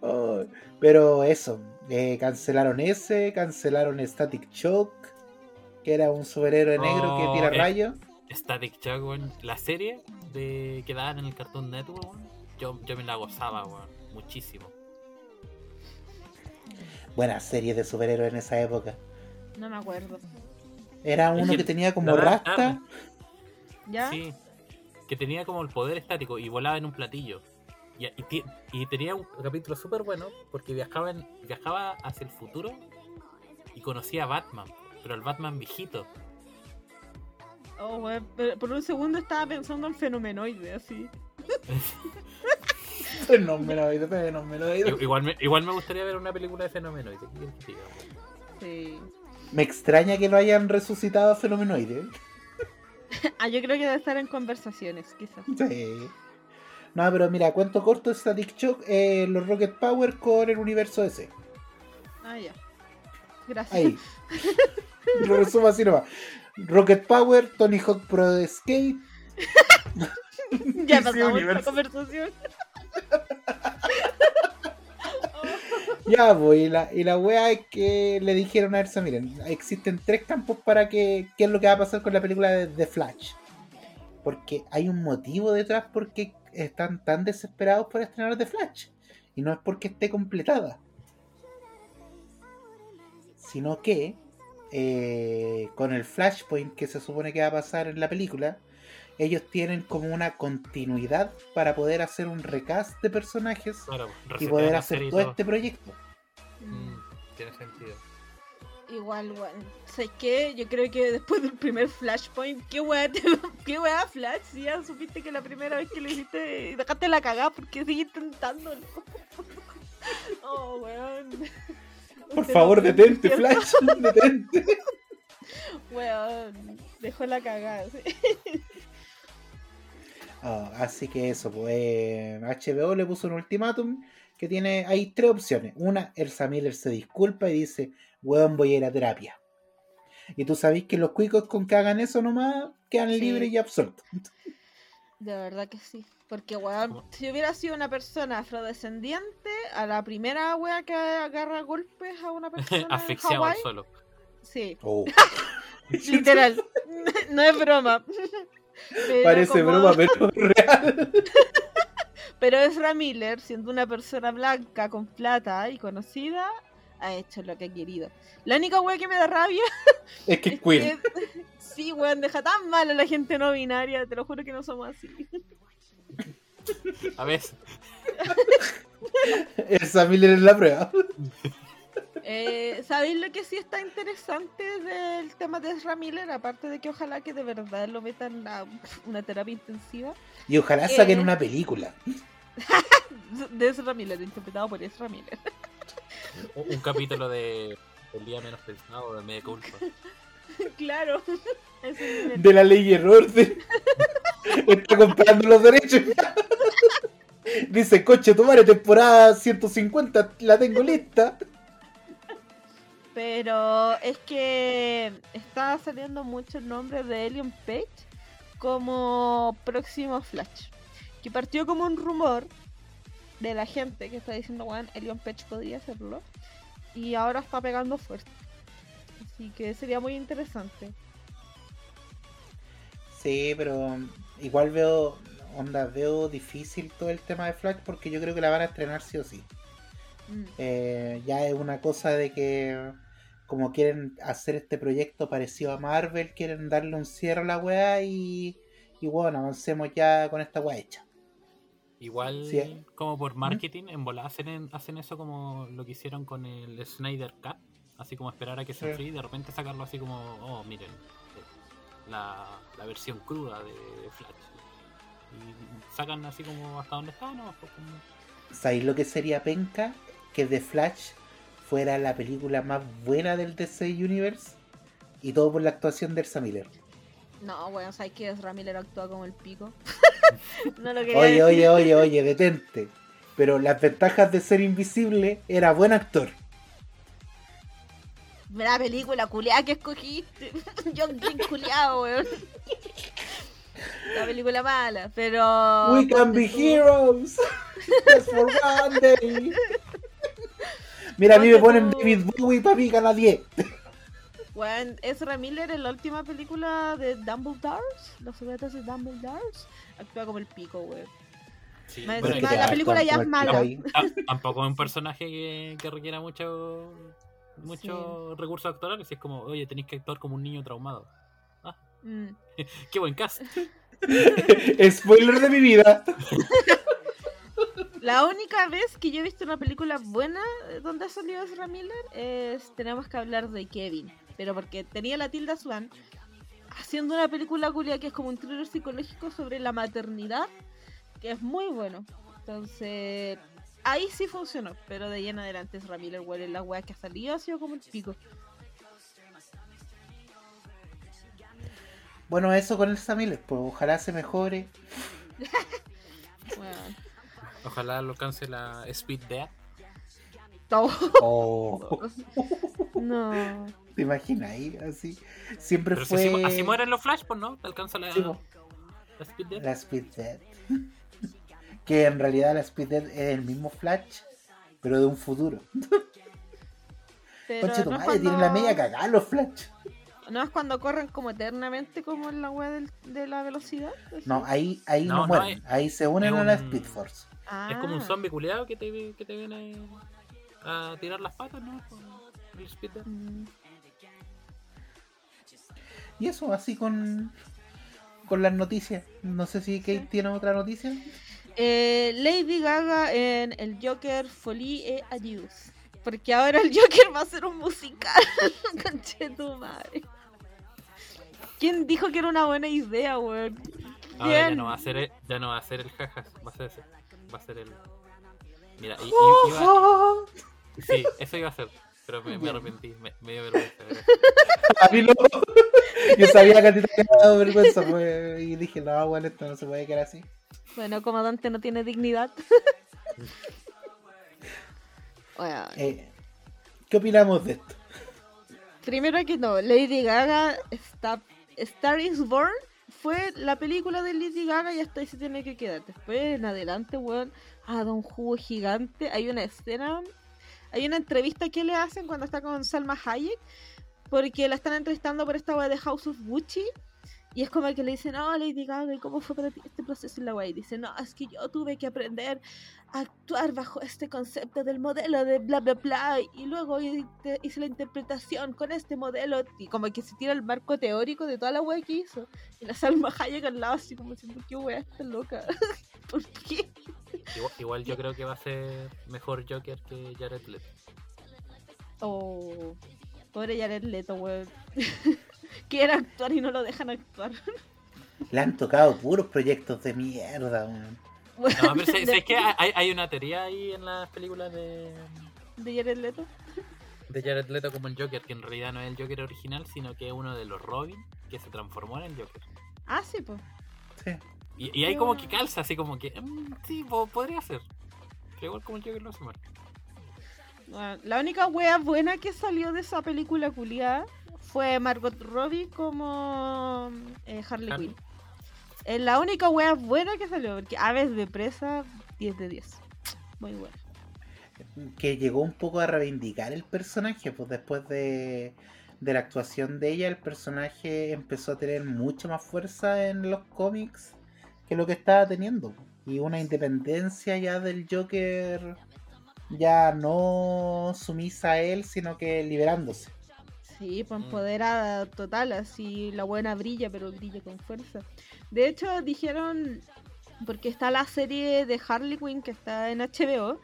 Oh, pero eso, eh, cancelaron ese, cancelaron Static Shock, que era un superhéroe negro que Oh, tira eh. rayos. Static Shock. La serie de que daban en el Cartoon Network. Yo, yo me la gozaba. Muchísimo. Buenas series de superhéroes en esa época. No me acuerdo. Era Es uno que que tenía como rasta. ¿Ya? Sí. Que tenía como el poder estático y volaba en un platillo. Y, y ti- y tenía un capítulo súper bueno porque viajaba, en- viajaba hacia el futuro y conocía a Batman. Pero el Batman viejito. Oh, pero por un segundo estaba pensando en fenomenoide, así. Fenomenoide, fenomenoide. Igual me, igual me gustaría ver una película de fenómeno. ¿Qué quieres que te diga, weón? Sí. Me extraña que lo hayan resucitado a Fenomenoide. Ah, yo creo que debe estar en conversaciones, quizás. Sí. No, pero mira, cuento corto, Static Shock, eh, los Rocket Power con el universo DC. Ah, ya. Gracias. Ahí. Lo resumo así nomás. Rocket Power, Tony Hawk Pro Skate. ya pasamos esta universo. conversación. Ya, pues, y la, y la wea es que le dijeron a Elsa, miren, existen tres campos para que, qué es lo que va a pasar con la película de The Flash. Porque hay un motivo detrás porque están tan desesperados por estrenar The Flash. Y no es porque esté completada. Sino que eh, con el Flashpoint que se supone que va a pasar en la película, ellos tienen como una continuidad para poder hacer un recast de personajes Claro, y poder hacer y todo todo. este proyecto. Mm, tiene sentido. Igual, weón. ¿Sabes qué? Yo creo que después del primer Flashpoint, ¿qué weá, te- qué weá Flash? Si ya supiste que la primera vez que lo hiciste, dejaste la cagada porque sigue intentándolo. oh, weón. Por favor, detente. Flash, detente. Weón, dejó la cagada. sí. Ah, así que eso, pues HBO le puso un ultimátum que tiene, hay tres opciones. Una, Elsa Miller se disculpa y dice, weón, voy a ir a terapia. Y tú sabés que los cuicos con que hagan eso nomás quedan Sí. libres y absueltos. De verdad que sí. Porque, weón, si hubiera sido una persona afrodescendiente, a la primera wea que agarra golpes a una persona Asfixiado al suelo. sí, Oh, literal. no es broma. Pero parece como- broma, pero real. Pero Ezra Miller, siendo una persona blanca con plata y conocida, ha hecho lo que ha querido. La única wea que me da rabia Es que es queer. que... Sí, weón, deja tan mal a la gente no binaria, te lo juro que no somos así. A veces. Elsa Miller es la prueba. Eh, ¿Sabéis lo que sí está interesante del tema de Ezra Miller? Aparte de que ojalá que de verdad lo metan a una terapia intensiva. Y ojalá ¿Qué? saquen una película. De Ezra Miller, interpretado por Ezra Miller. Un, un capítulo de El día menos pensado de media culpa. claro. De la ley y el orden. Está comprando los derechos. Dice, coche, tu madre, temporada 150, la tengo lista. Pero es que está saliendo mucho el nombre de Elion Page como próximo Flash. Que partió como un rumor de la gente que está diciendo, bueno, Elion Page podría hacerlo. Y ahora está pegando fuerte. Así que sería muy interesante. Sí, pero igual veo, onda, veo difícil todo el tema de Flash porque yo creo que la van a estrenar sí o sí. Mm. Eh, ya es una cosa de que como quieren hacer este proyecto parecido a Marvel, quieren darle un cierre a la weá y, y bueno, avancemos ya con esta weá hecha. Igual, Sí. como por marketing, en bola hacen, en- hacen eso como lo que hicieron con el Snyder Cut. Así como esperar a que se Sí. enfríe y de repente sacarlo así como, oh, miren, eh, la, la versión cruda de, de Flash. Y sacan así como hasta donde está, ¿no? Pues como- ¿Sabéis lo que sería penca? Que The Flash fuera la película más buena del DC Universe y todo por la actuación de Elsa Miller. No, weón, ¿sabes que Ezra Miller actúa como el pico? no lo quería Oye, decir. oye, oye, oye, detente. Pero las ventajas de ser invisible era buen actor. La película culiada que escogiste. John Green culiado, weón. La película mala, pero. We can be tú- heroes. Just for one day. Mira, a mí me ponen tú- David Bowie para mí gana 10. Weón, Ezra Miller en la última película de Dumbledore, Los secretos de Dumbledore, actúa como el pico, weón. Sí, bueno, la película ya es mala. ta- tampoco es un personaje que, que requiera mucho mucho recursos actorales. Es como, oye, tenéis que actuar como un niño traumado. Mm. Qué buen cast. Spoiler de mi vida. La única vez que yo he visto una película buena eh, donde ha salido Ezra Miller es Tenemos que hablar de Kevin. Pero porque tenía la Tilda Swan haciendo una película culia que es como un thriller psicológico sobre la maternidad, que es muy bueno. Entonces, ahí sí funcionó. Pero de ahí en adelante Ezra Miller, en la weá que ha salido ha sido como el pico. Bueno, eso con el Miller, pues ojalá se mejore. Weón. Ojalá lo alcance la Speed Dead. No. Oh, No. ¿Te imaginas ahí? Así. Siempre Pero si fue. así, así mueren los Flash, pues no, alcanza la, Sí, po. la Speed Dead. La Speed Dead. que en realidad la Speed Dead es el mismo Flash, pero de un futuro. Pero Concha tu no, es madre, tienen la media cagada los Flash. no es cuando corren como eternamente como en la del- de la velocidad. No, ahí, ahí no, No, no, mueren. es- ahí se unen a la Speed Force. Es como un Ah. zombie culeado que te, que te viene a tirar las patas, ¿no? Con el Speed. Mm. Y eso, así con. Con las noticias. No sé si Kate Sí. tiene otra noticia. Eh, Lady Gaga en el Joker Folie et Adios. Porque ahora el Joker va a ser un musical. Conche tu madre. ¿Quién dijo que era una buena idea, weón? Ahora ya no va a ser el, ya no va a ser el jajas, va a ser ese. Va a ser el. Mira, i- i- iba- sí, eso iba a ser. Pero me, me arrepentí, me, me dio vergüenza. A mí no. Yo sabía que a ti te había dado vergüenza. pues, y dije, no, bueno, esto no se puede quedar así. Bueno, como Dante no tiene dignidad. Weón. Eh, ¿Qué opinamos de esto? Primero que no, Lady Gaga está Star is Born fue la película de Lady Gaga y hasta ahí se tiene que quedar. Después en adelante, weón, ha dado un jugo gigante. Hay una escena, hay una entrevista que le hacen cuando está con Salma Hayek, porque la están entrevistando por esta weá de House of Gucci. Y es como que le dicen, oh, Lady Gaga, ¿y cómo fue para ti este proceso en la weá? Y dice, no, es que yo tuve que aprender a actuar bajo este concepto del modelo de bla, bla, bla. Y luego hice la interpretación con este modelo. Y como que se tira el marco teórico de toda la weá que hizo. Y la Salma Hayek al lado, así como diciendo, qué weá está loca. ¿Por qué? Igual, igual yo creo que va a ser mejor Joker que Jared Leto. Oh, pobre Jared Leto, weón. Quiere actuar y no lo dejan actuar. Le han tocado puros proyectos de mierda, weón. No, pero ¿sabes de, sabes qué? Hay, hay una teoría ahí en las películas de, de Jared Leto. de Jared Leto como el Joker, que en realidad no es el Joker original, sino que es uno de los Robin que se transformó en el Joker. Ah, sí, pues. Sí. Y, y ahí como que calza, así como que, mm, sí, po- podría ser. Pero igual como el Joker lo hace mal. Bueno, la única wea buena que salió de esa película culiada fue Margot Robbie como eh, Harley Harley. Quinn. Es la única wea buena que salió, porque Aves de Presa, 10 de 10. Muy buena. Que llegó un poco a reivindicar el personaje, pues después de, de la actuación de ella, el personaje empezó a tener mucha más fuerza en los cómics que lo que estaba teniendo. Y una independencia ya del Joker, ya no sumisa a él, sino que liberándose. Sí, pues Mm. empoderada total, así la buena brilla, pero brilla con fuerza. De hecho, dijeron, porque está la serie de Harley Quinn que está en HBO,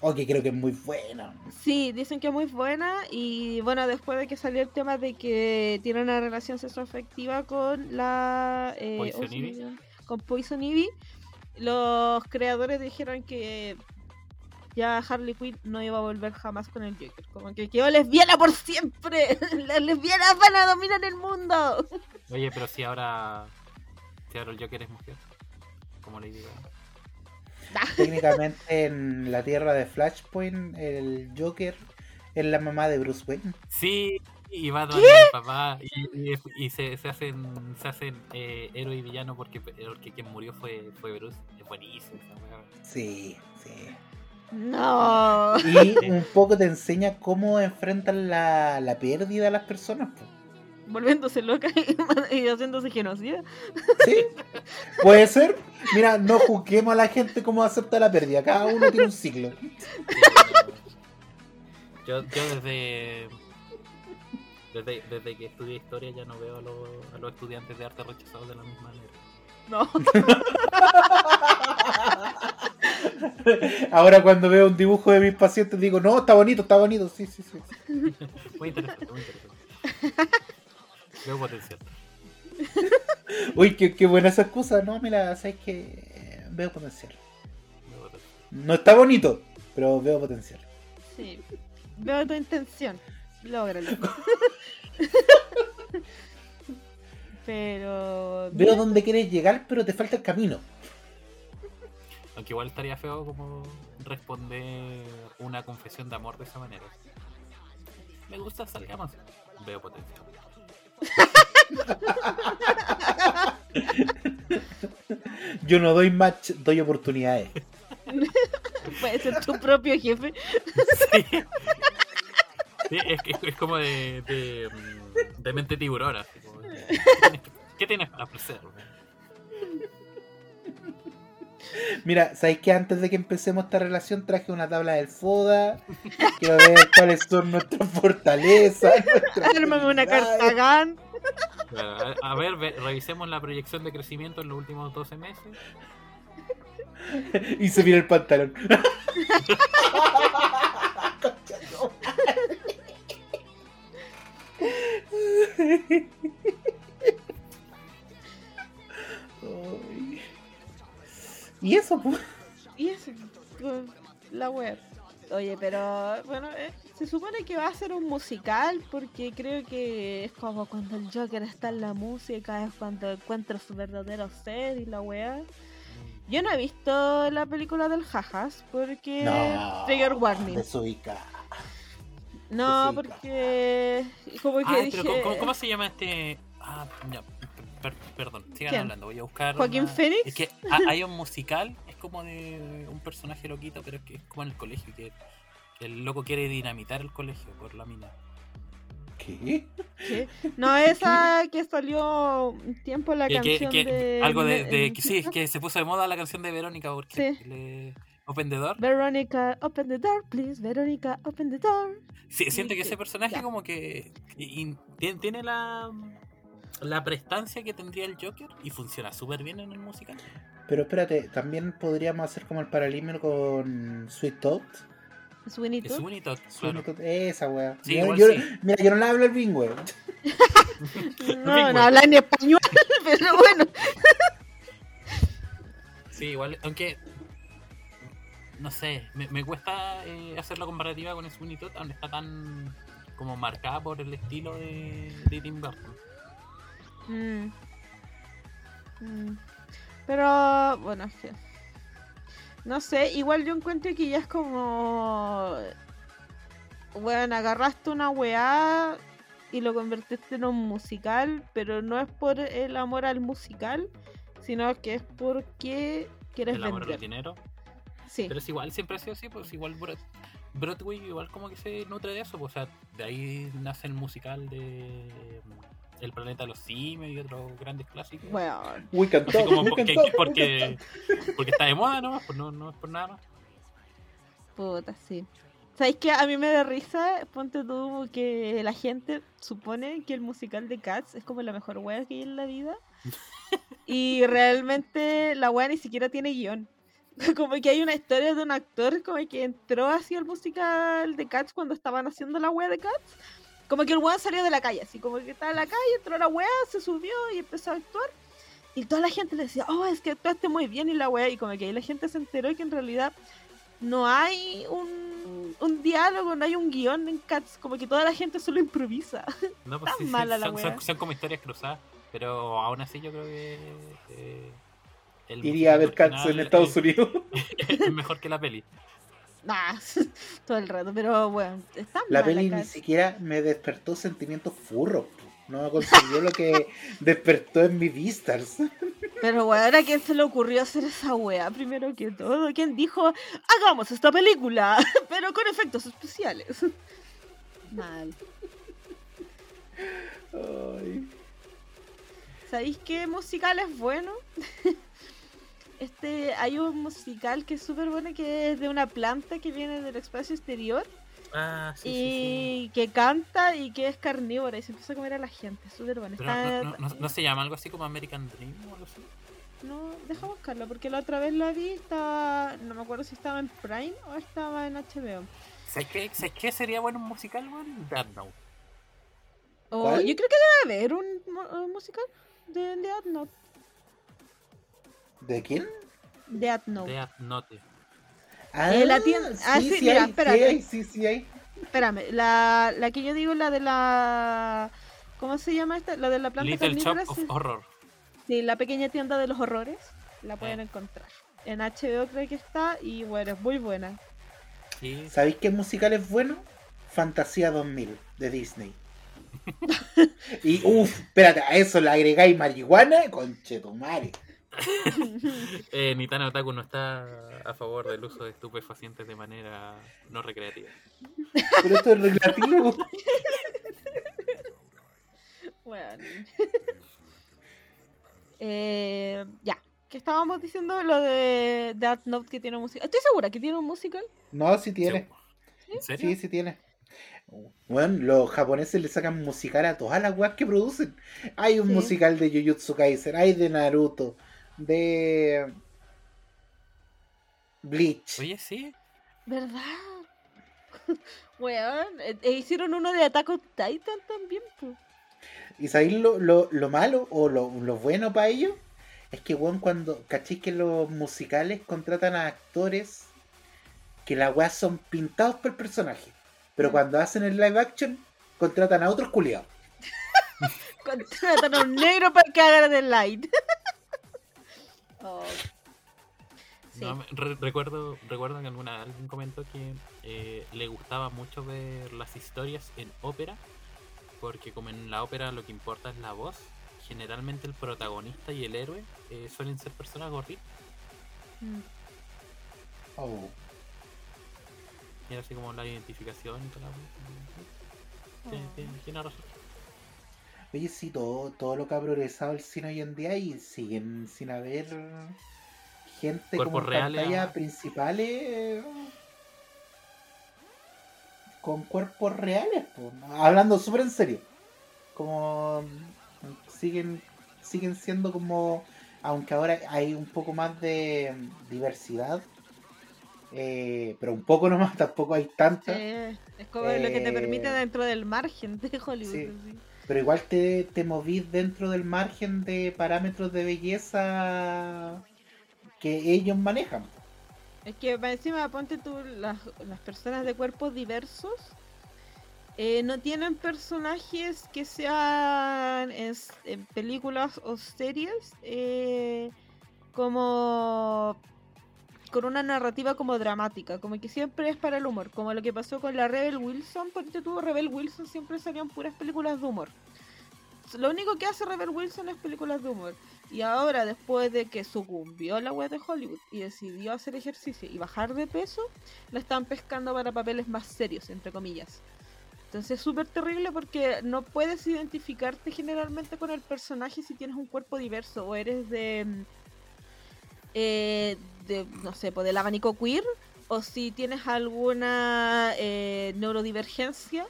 Oh, que creo que es muy buena. Sí, dicen que es muy buena y bueno, después de que salió el tema de que tiene una relación sexoafectiva con la... eh, Poison Ivy. Con Poison Ivy, los creadores dijeron que ya Harley Quinn no iba a volver jamás con el Joker. Como que quedó lesbiana por siempre. Las lesbianas van a dominar el mundo. Oye, pero si ahora. Si ahora el Joker es mujer. Como le digo. Técnicamente en la tierra de Flashpoint, el Joker es la mamá de Bruce Wayne. Sí, y va donde el papá. Y, y- y se, se hacen, se hacen eh, héroe y villano porque, porque quien murió fue, fue Bruce. Es buenísimo esa weá. Sí, sí. No. Y un poco te enseña cómo enfrentan la, la pérdida a las personas. po. Volviéndose loca y, y haciéndose genocida. Sí, puede ser. Mira, no juzguemos a la gente cómo acepta la pérdida. Cada uno tiene un ciclo. Yo, yo desde, desde. Desde que estudié historia ya no veo a los, a los estudiantes de arte rechazados de la misma manera. No. Ahora cuando veo un dibujo de mis pacientes digo, no, está bonito, está bonito. Sí, sí, sí. Muy interesante, muy interesante. Veo potencial. Uy, qué, qué buena esa excusa. No, mira, sabes que veo potencial. Veo potencial. No está bonito, pero veo potencial. Sí. Veo tu intención. Lógralo. Pero. Veo dónde quieres llegar, pero te falta el camino. Aunque igual estaría feo como responder una confesión de amor de esa manera. Me gusta, salgamos. Veo potencial. Yo no doy match, doy oportunidades. Puede ser tu propio jefe. Sí. Sí, es, como de, de, mm, de mente tiburón. así como de, ¿qué tienes- ¿Qué tienes para ofrecer? Mira, ¿sabes que antes de que empecemos esta relación traje una tabla del FODA? Quiero ver cuáles son nuestras fortalezas. nuestras una carta GAN. A, a ver, ve- revisemos la proyección de crecimiento en los últimos 12 meses. Y se mira el pantalón. Y eso, pues. Y eso, con la web. Oye, pero bueno, eh, se supone que va a ser un musical porque creo que es como cuando el Joker está en la música, es cuando encuentra su verdadero ser y la wea. Yo no he visto la película del Jajas porque No. trigger warning. Desubica. No, sí, porque como que Ah, dije pero ¿cómo, se llama este...? Ah, ya, per- perdón, sigan ¿Quién? hablando, voy a buscar... ¿Joaquín una- Phoenix? Es que ha- hay un musical, es como de un personaje loquito, pero es que es como en el colegio, que, que el loco quiere dinamitar el colegio por la mina. ¿Qué? ¿qué? No, esa que salió un tiempo la Que- canción que- de algo de, de- el- que sí, que se puso de moda la canción de Verónica porque Sí. le, Open the Door. Veronica, open the door, please. Veronica, open the door. Sí, siento que ese personaje ya. como que tiene, tiene la la prestancia que tendría el Joker y funciona súper bien en el musical. Pero espérate, también podríamos hacer como el paralímero con Sweet Tot. Sweeney Es Todd. un hito, Sweet claro. Esa wea. Sí, Yo- yo- sí. Mira, yo no le hablo el bilingüe. No, no habla en español, pero bueno. Sí, igual, aunque no sé, me, me cuesta eh, hacer la comparativa con Sweeney Todd, aunque está tan como marcada por el estilo de, de Tim Burton. Mm. Mm. Pero, bueno, es que. No sé, igual yo encuentro que ya es como. Bueno, agarraste una weá y lo convertiste en un musical, pero no es por el amor al musical, sino que es porque quieres El amor al dinero. Sí, Pero es igual, siempre ha sido así, pues igual Broad- Broadway igual como que se nutre de eso, pues, o sea, de ahí nace el musical de El planeta de los simios y otros grandes clásicos. bueno. We can Así talk, como we porque, porque, porque está de moda nomás, pues no, no es por nada más. Puta, sí. ¿Sabes qué? A mí me da risa, ponte tú que la gente supone que el musical de Cats es como la mejor wea que hay en la vida. y realmente la wea ni siquiera tiene guion. Como que hay una historia de un actor como que entró hacia el musical de Cats cuando estaban haciendo la wea de Cats. Como que el weón salió de la calle, así como que estaba en la calle, entró la wea, se subió y empezó a actuar. Y toda la gente le decía, oh, es que actuaste muy bien y la wea. Y como que ahí la gente se enteró que en realidad no hay un, un diálogo, no hay un guion en Cats, como que toda la gente solo improvisa. No, pues Tan sí, sí, mala la son, son- son como historias cruzadas, pero aún así yo creo que eh, el Iría a ver Cats en Estados es- Unidos. es mejor que la peli. Nah, todo el rato, pero bueno, está La peli ni siquiera me despertó sentimientos furros. No consiguió lo que despertó en mi Vistars. Pero bueno, ¿a quién se le ocurrió hacer esa wea? Primero que todo, ¿quién dijo, hagamos esta película, pero con efectos especiales? Mal. Ay. ¿Sabéis qué musical es bueno? Este, hay un musical que es súper bueno que es de una planta que viene del espacio exterior Ah, sí, sí, y que canta y que es carnívora y se empieza a comer a la gente. Súper bueno. Está- no, no- no- ¿no se llama algo así como American Dream o algo así? No, deja buscarlo porque la otra vez la vi, estaba, no me acuerdo si estaba en Prime o estaba en HBO. ¿Sabes qué, ¿Sabes qué sería bueno un musical, weón? Death Note. O- ¿Cuál? yo creo que debe haber un, un musical de Death Note. ¿De quién? Death Note. Death Note. Ah, Eh, la tienda- ah, sí, sí, mira, hay, sí espérate. hay, sí, sí hay. Espérame, la, la que yo digo, la de la... ¿Cómo se llama esta? La de la planta Little Shop of sí. Horror. Sí, la pequeña tienda de los horrores. La pueden Eh. encontrar. En HBO creo que está y bueno, es muy buena. Sí. ¿Sabéis qué musical es bueno? Fantasía 2000 de Disney. y uff, espérate, a eso le agregáis marihuana, conchetumare. Eh, Nitana Otaku no está a favor del uso de estupefacientes de manera no recreativa. Pero esto es recreativo. Bueno. eh, ya. Que estábamos diciendo lo de Death Note que tiene música. Estoy segura que tiene un musical. No, sí tiene. ¿En serio? Sí, sí tiene. Bueno, los japoneses le sacan musical a todas las weas que producen. Hay un Sí. musical de Jujutsu Kaisen, hay de Naruto, de Bleach. Oye, sí. ¿Verdad? Weón, eh, eh, hicieron uno de Attack on Titan también, pues. ¿Y sabéis lo, lo, lo malo o lo, lo bueno para ellos? Es que, weón, cuando, ¿cachai que los musicales contratan a actores que las weas son pintados por el personaje? Pero Mm. cuando hacen el live action, contratan a otros culiados. Contratan a un negro para que haga de light. Oh. Sí. No, re- recuerdo, recuerdo que alguna alguien comentó que eh, le gustaba mucho ver las historias en ópera, porque como en la ópera lo que importa es la voz, generalmente el protagonista y el héroe eh, suelen ser personas gorditas. Mm. Oh. Y así como la identificación y toda la wea. Tiene- Oh. tiene- tiene razón. Oye, sí, todo, todo lo que ha progresado el cine hoy en día y siguen sin haber gente como Cuerpos en reales, pantalla principales eh, con cuerpos reales, po, ¿no? hablando súper en serio. Como mm, siguen siguen siendo como, aunque ahora hay un poco más de diversidad, eh, pero un poco nomás, tampoco hay tanta. Sí, es como lo que te permite Eh, dentro del margen de Hollywood. sí. Pero igual te, te movís dentro del margen de parámetros de belleza que ellos manejan. Es que para encima, ponte tú, las, las personas de cuerpos diversos eh, no tienen personajes que sean en, en películas o series eh, como con una narrativa como dramática, como que siempre es para el humor, como lo que pasó con la Rebel Wilson, ponte tú, Rebel Wilson siempre salían puras películas de humor. Lo único que hace Rebel Wilson es películas de humor. Y ahora, después de que sucumbió la web de Hollywood y decidió hacer ejercicio y bajar de peso, la están pescando para papeles más serios, entre comillas. Entonces es súper terrible porque no puedes identificarte generalmente con el personaje si tienes un cuerpo diverso o eres de, mm, eh, no sé, pues del abanico queer o si tienes alguna eh, neurodivergencia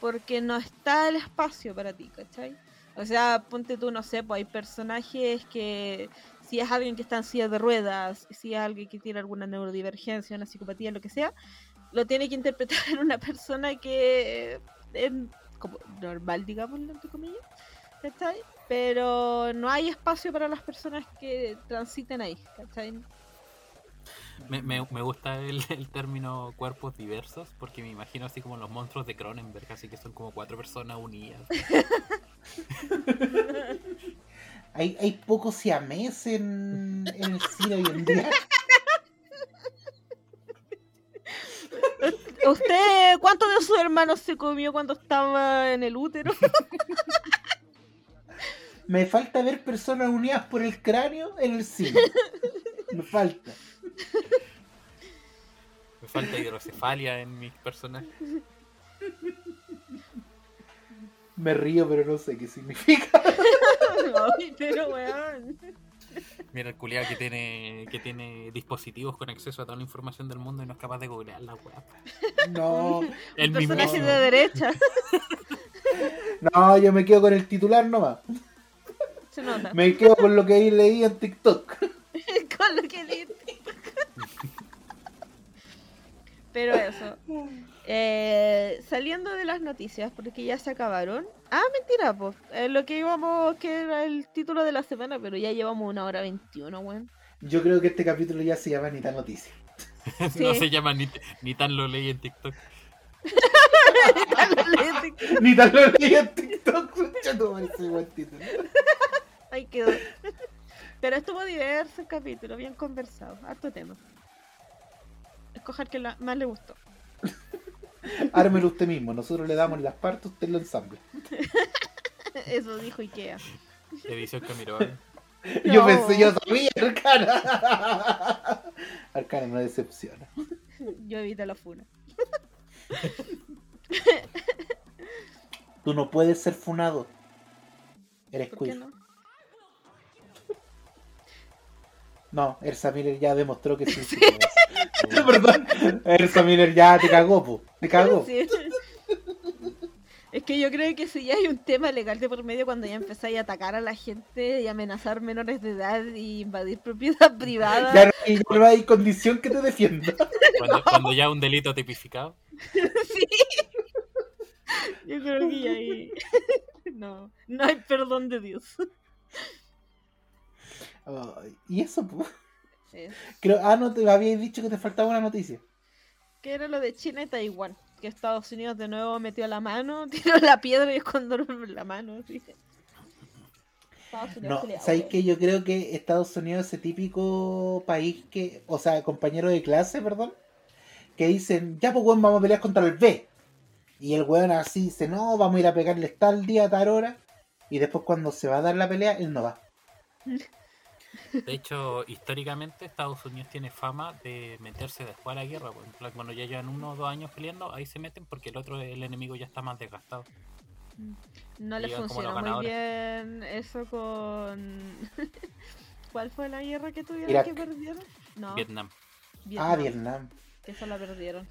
porque no está el espacio para ti, ¿cachai? O sea, ponte tú, no sé, pues hay personajes que si es alguien que está en silla de ruedas, si es alguien que tiene alguna neurodivergencia, una psicopatía, lo que sea, lo tiene que interpretar en una persona que es como normal, digamos, entre comillas, ¿cachai? Pero no hay espacio para las personas que transiten ahí, ¿cachai? Me, me, me gusta el, el término cuerpos diversos porque me imagino así como los monstruos de Cronenberg, así que son como cuatro personas unidas. Hay, hay pocos siamés en, en el cine hoy en día. ¿Usted cuántos de sus hermanos se comió cuando estaba en el útero? Me falta ver personas unidas por el cráneo en el cine. Me falta. Me falta hidrocefalia en mis personajes. Me río, pero no sé qué significa. Ay, pero weón. Mira el culiado que tiene, que tiene dispositivos con acceso a toda la información del mundo y no es capaz de googlear la weá. No, El mismo. personaje de derecha. no, yo me quedo con el titular nomás. Se nota. Me quedo con lo que ahí leí en TikTok. Con lo que leí. Pero eso. Eh, saliendo de las noticias, porque ya se acabaron. Ah, mentira, pues. lo que íbamos, que era el título de la semana, pero ya llevamos una hora veintiuno, weón. Yo creo que este capítulo ya se llama Ni tan noticia. No Sí. se llama ni, ni tan lo leí en TikTok. Ni tan lo leí en TikTok. Ahí quedó. Pero estuvo diverso el capítulo, bien conversado. Harto tema. Escoger que la- más le gustó. Ármelo usted mismo. Nosotros le damos las partes, usted lo ensambla. Eso dijo Ikea. Edición Camiroaga. Yo No. pensé, yo sabía, Arcana. Arcana no decepciona. Yo evité la funa. Tú no puedes ser funado. Eres ¿Por qué queer. no? No, Ersa Miller ya demostró que sí. sí es. Perdón. Ersa Miller ya te cagó, po. Te cagó. Sí. Es que yo creo que si ya hay un tema legal de por medio cuando ya empezáis a atacar a la gente y amenazar menores de edad y invadir propiedad privada. Ya no, hay- ya no hay condición que te defienda. Cuando, cuando ya un delito tipificado. Sí. Yo creo que ya hay... No, no hay perdón de Dios. Y eso, po. Sí. Creo, ah, no te habíais dicho que te faltaba una noticia. Que era lo de China y Taiwán. Que Estados Unidos de nuevo metió la mano, tiró la piedra y escondió la mano. Unidos No, ¿sabéis que yo creo que Estados Unidos es ese típico país que, o sea, compañero de clase, perdón, que dicen, ya pues weón, vamos a pelear contra el B. Y el weón así dice, no, vamos a ir a pegarles tal día, tal hora. Y después cuando se va a dar la pelea, él no va. De hecho, históricamente Estados Unidos tiene fama de meterse después a la guerra. pues, en plan, Cuando ya llevan uno o dos años peleando, ahí se meten porque el otro, el enemigo ya está más desgastado. No le funcionó muy bien eso con... ¿Cuál fue la guerra que tuvieron Irak. que perdieron? No, Vietnam. Ah, Vietnam. Que esa la perdieron.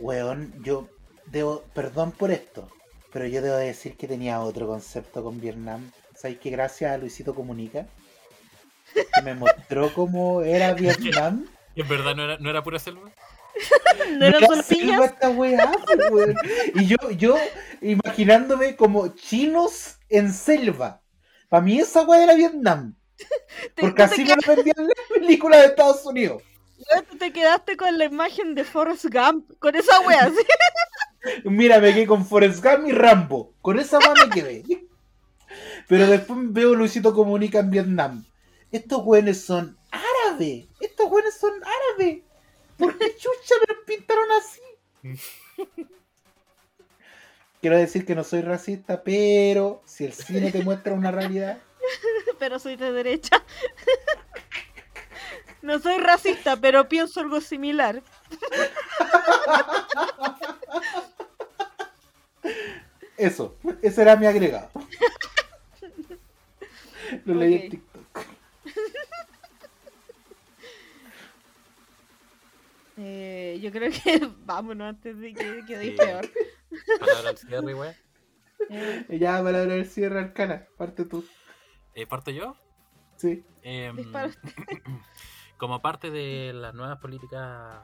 Weón, yo debo, perdón por esto, pero yo debo decir que tenía otro concepto con Vietnam. ¿Sabéis que gracias a Luisito Comunica, que me mostró cómo era Vietnam? Y en verdad no era, no era pura selva. ¿No eran Era selva esta weá, weón. Y yo, yo imaginándome como chinos en selva. Para mí esa weá era Vietnam. Porque así me lo vendían las películas de Estados Unidos. tú te quedaste con la imagen de Forrest Gump, con esa wea, ¿sí? Mira, me quedé con Forrest Gump y Rambo. Con esa weá me quedé. Pero después veo Luisito Comunica en Vietnam. Estos weones son árabes. Estos weones son árabes. ¿Por qué chucha me los pintaron así? Quiero decir que no soy racista, pero si el cine te muestra una realidad, Pero soy de derecha. No soy racista, pero pienso algo similar. eso, ese era mi agregado. Lo leí en Ok. TikTok. Eh, yo creo que vámonos antes de que quede Sí. peor. Palabra al cierre, weón. Eh, Ya, palabra del cierre, Arcana. Parte tú. Eh, ¿Parto yo? Sí. Dispara. como parte de las nuevas políticas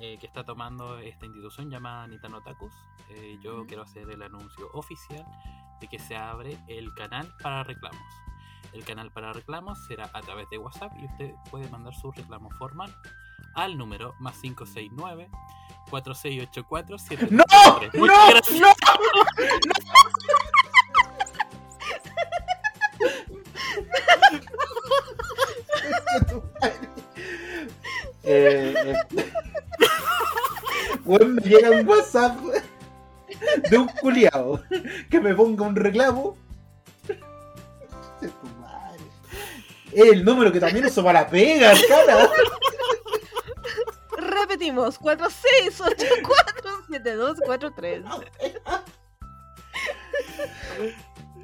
eh, que está tomando esta institución llamada Nitano Takus, eh, yo quiero hacer el anuncio oficial de que se abre el canal para reclamos. El canal para reclamos será a través de WhatsApp y usted puede mandar su reclamo formal al número más 569 4684 ¡No! ¡No! gracias. ¡No! Eh, eh. Me llega un WhatsApp de un culiao que me ponga un reclamo. El número que también uso para la pega, cara. Repetimos, 46847243.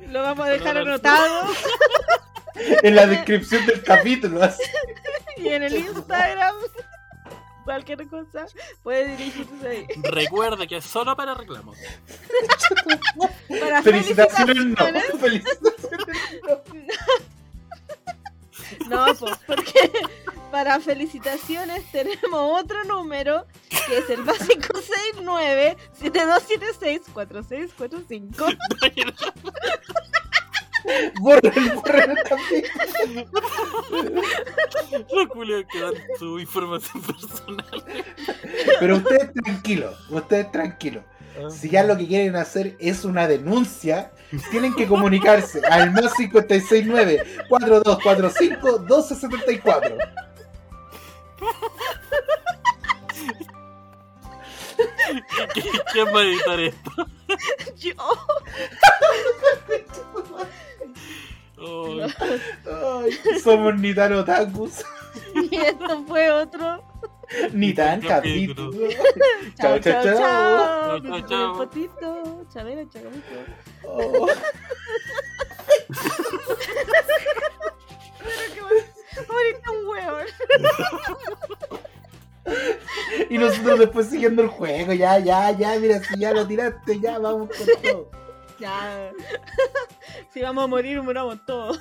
Lo vamos a dejar anotado En la descripción del capítulo. y en el Instagram. Cualquier cosa, puede dirigirse ahí. Recuerda que es solo para reclamos. Para Felicitaciones no. Felicitaciones no. No, pues, porque para felicitaciones tenemos otro número que es el básico 69 7276 4645. Borren, borren también. Los culiados que dan su información personal. Pero ustedes tranquilos, ustedes tranquilos. Si ya lo que quieren hacer es una denuncia, tienen que comunicarse al más 569 4245 1274. ¿Quién va a editar esto? Yo. Oh, Ay, somos ni tan otakus, Y esto fue otro. ni tan Capítulo. capítulo. Chao, chao, chao. Chao, Besito chao. en el potito. Chavero, chagamito. Ahorita un hueón. Y nosotros después siguiendo el juego, ya, ya, ya, mira, si ya lo tiraste, ya, vamos con todo. Ya. Si vamos a morir, muramos todos.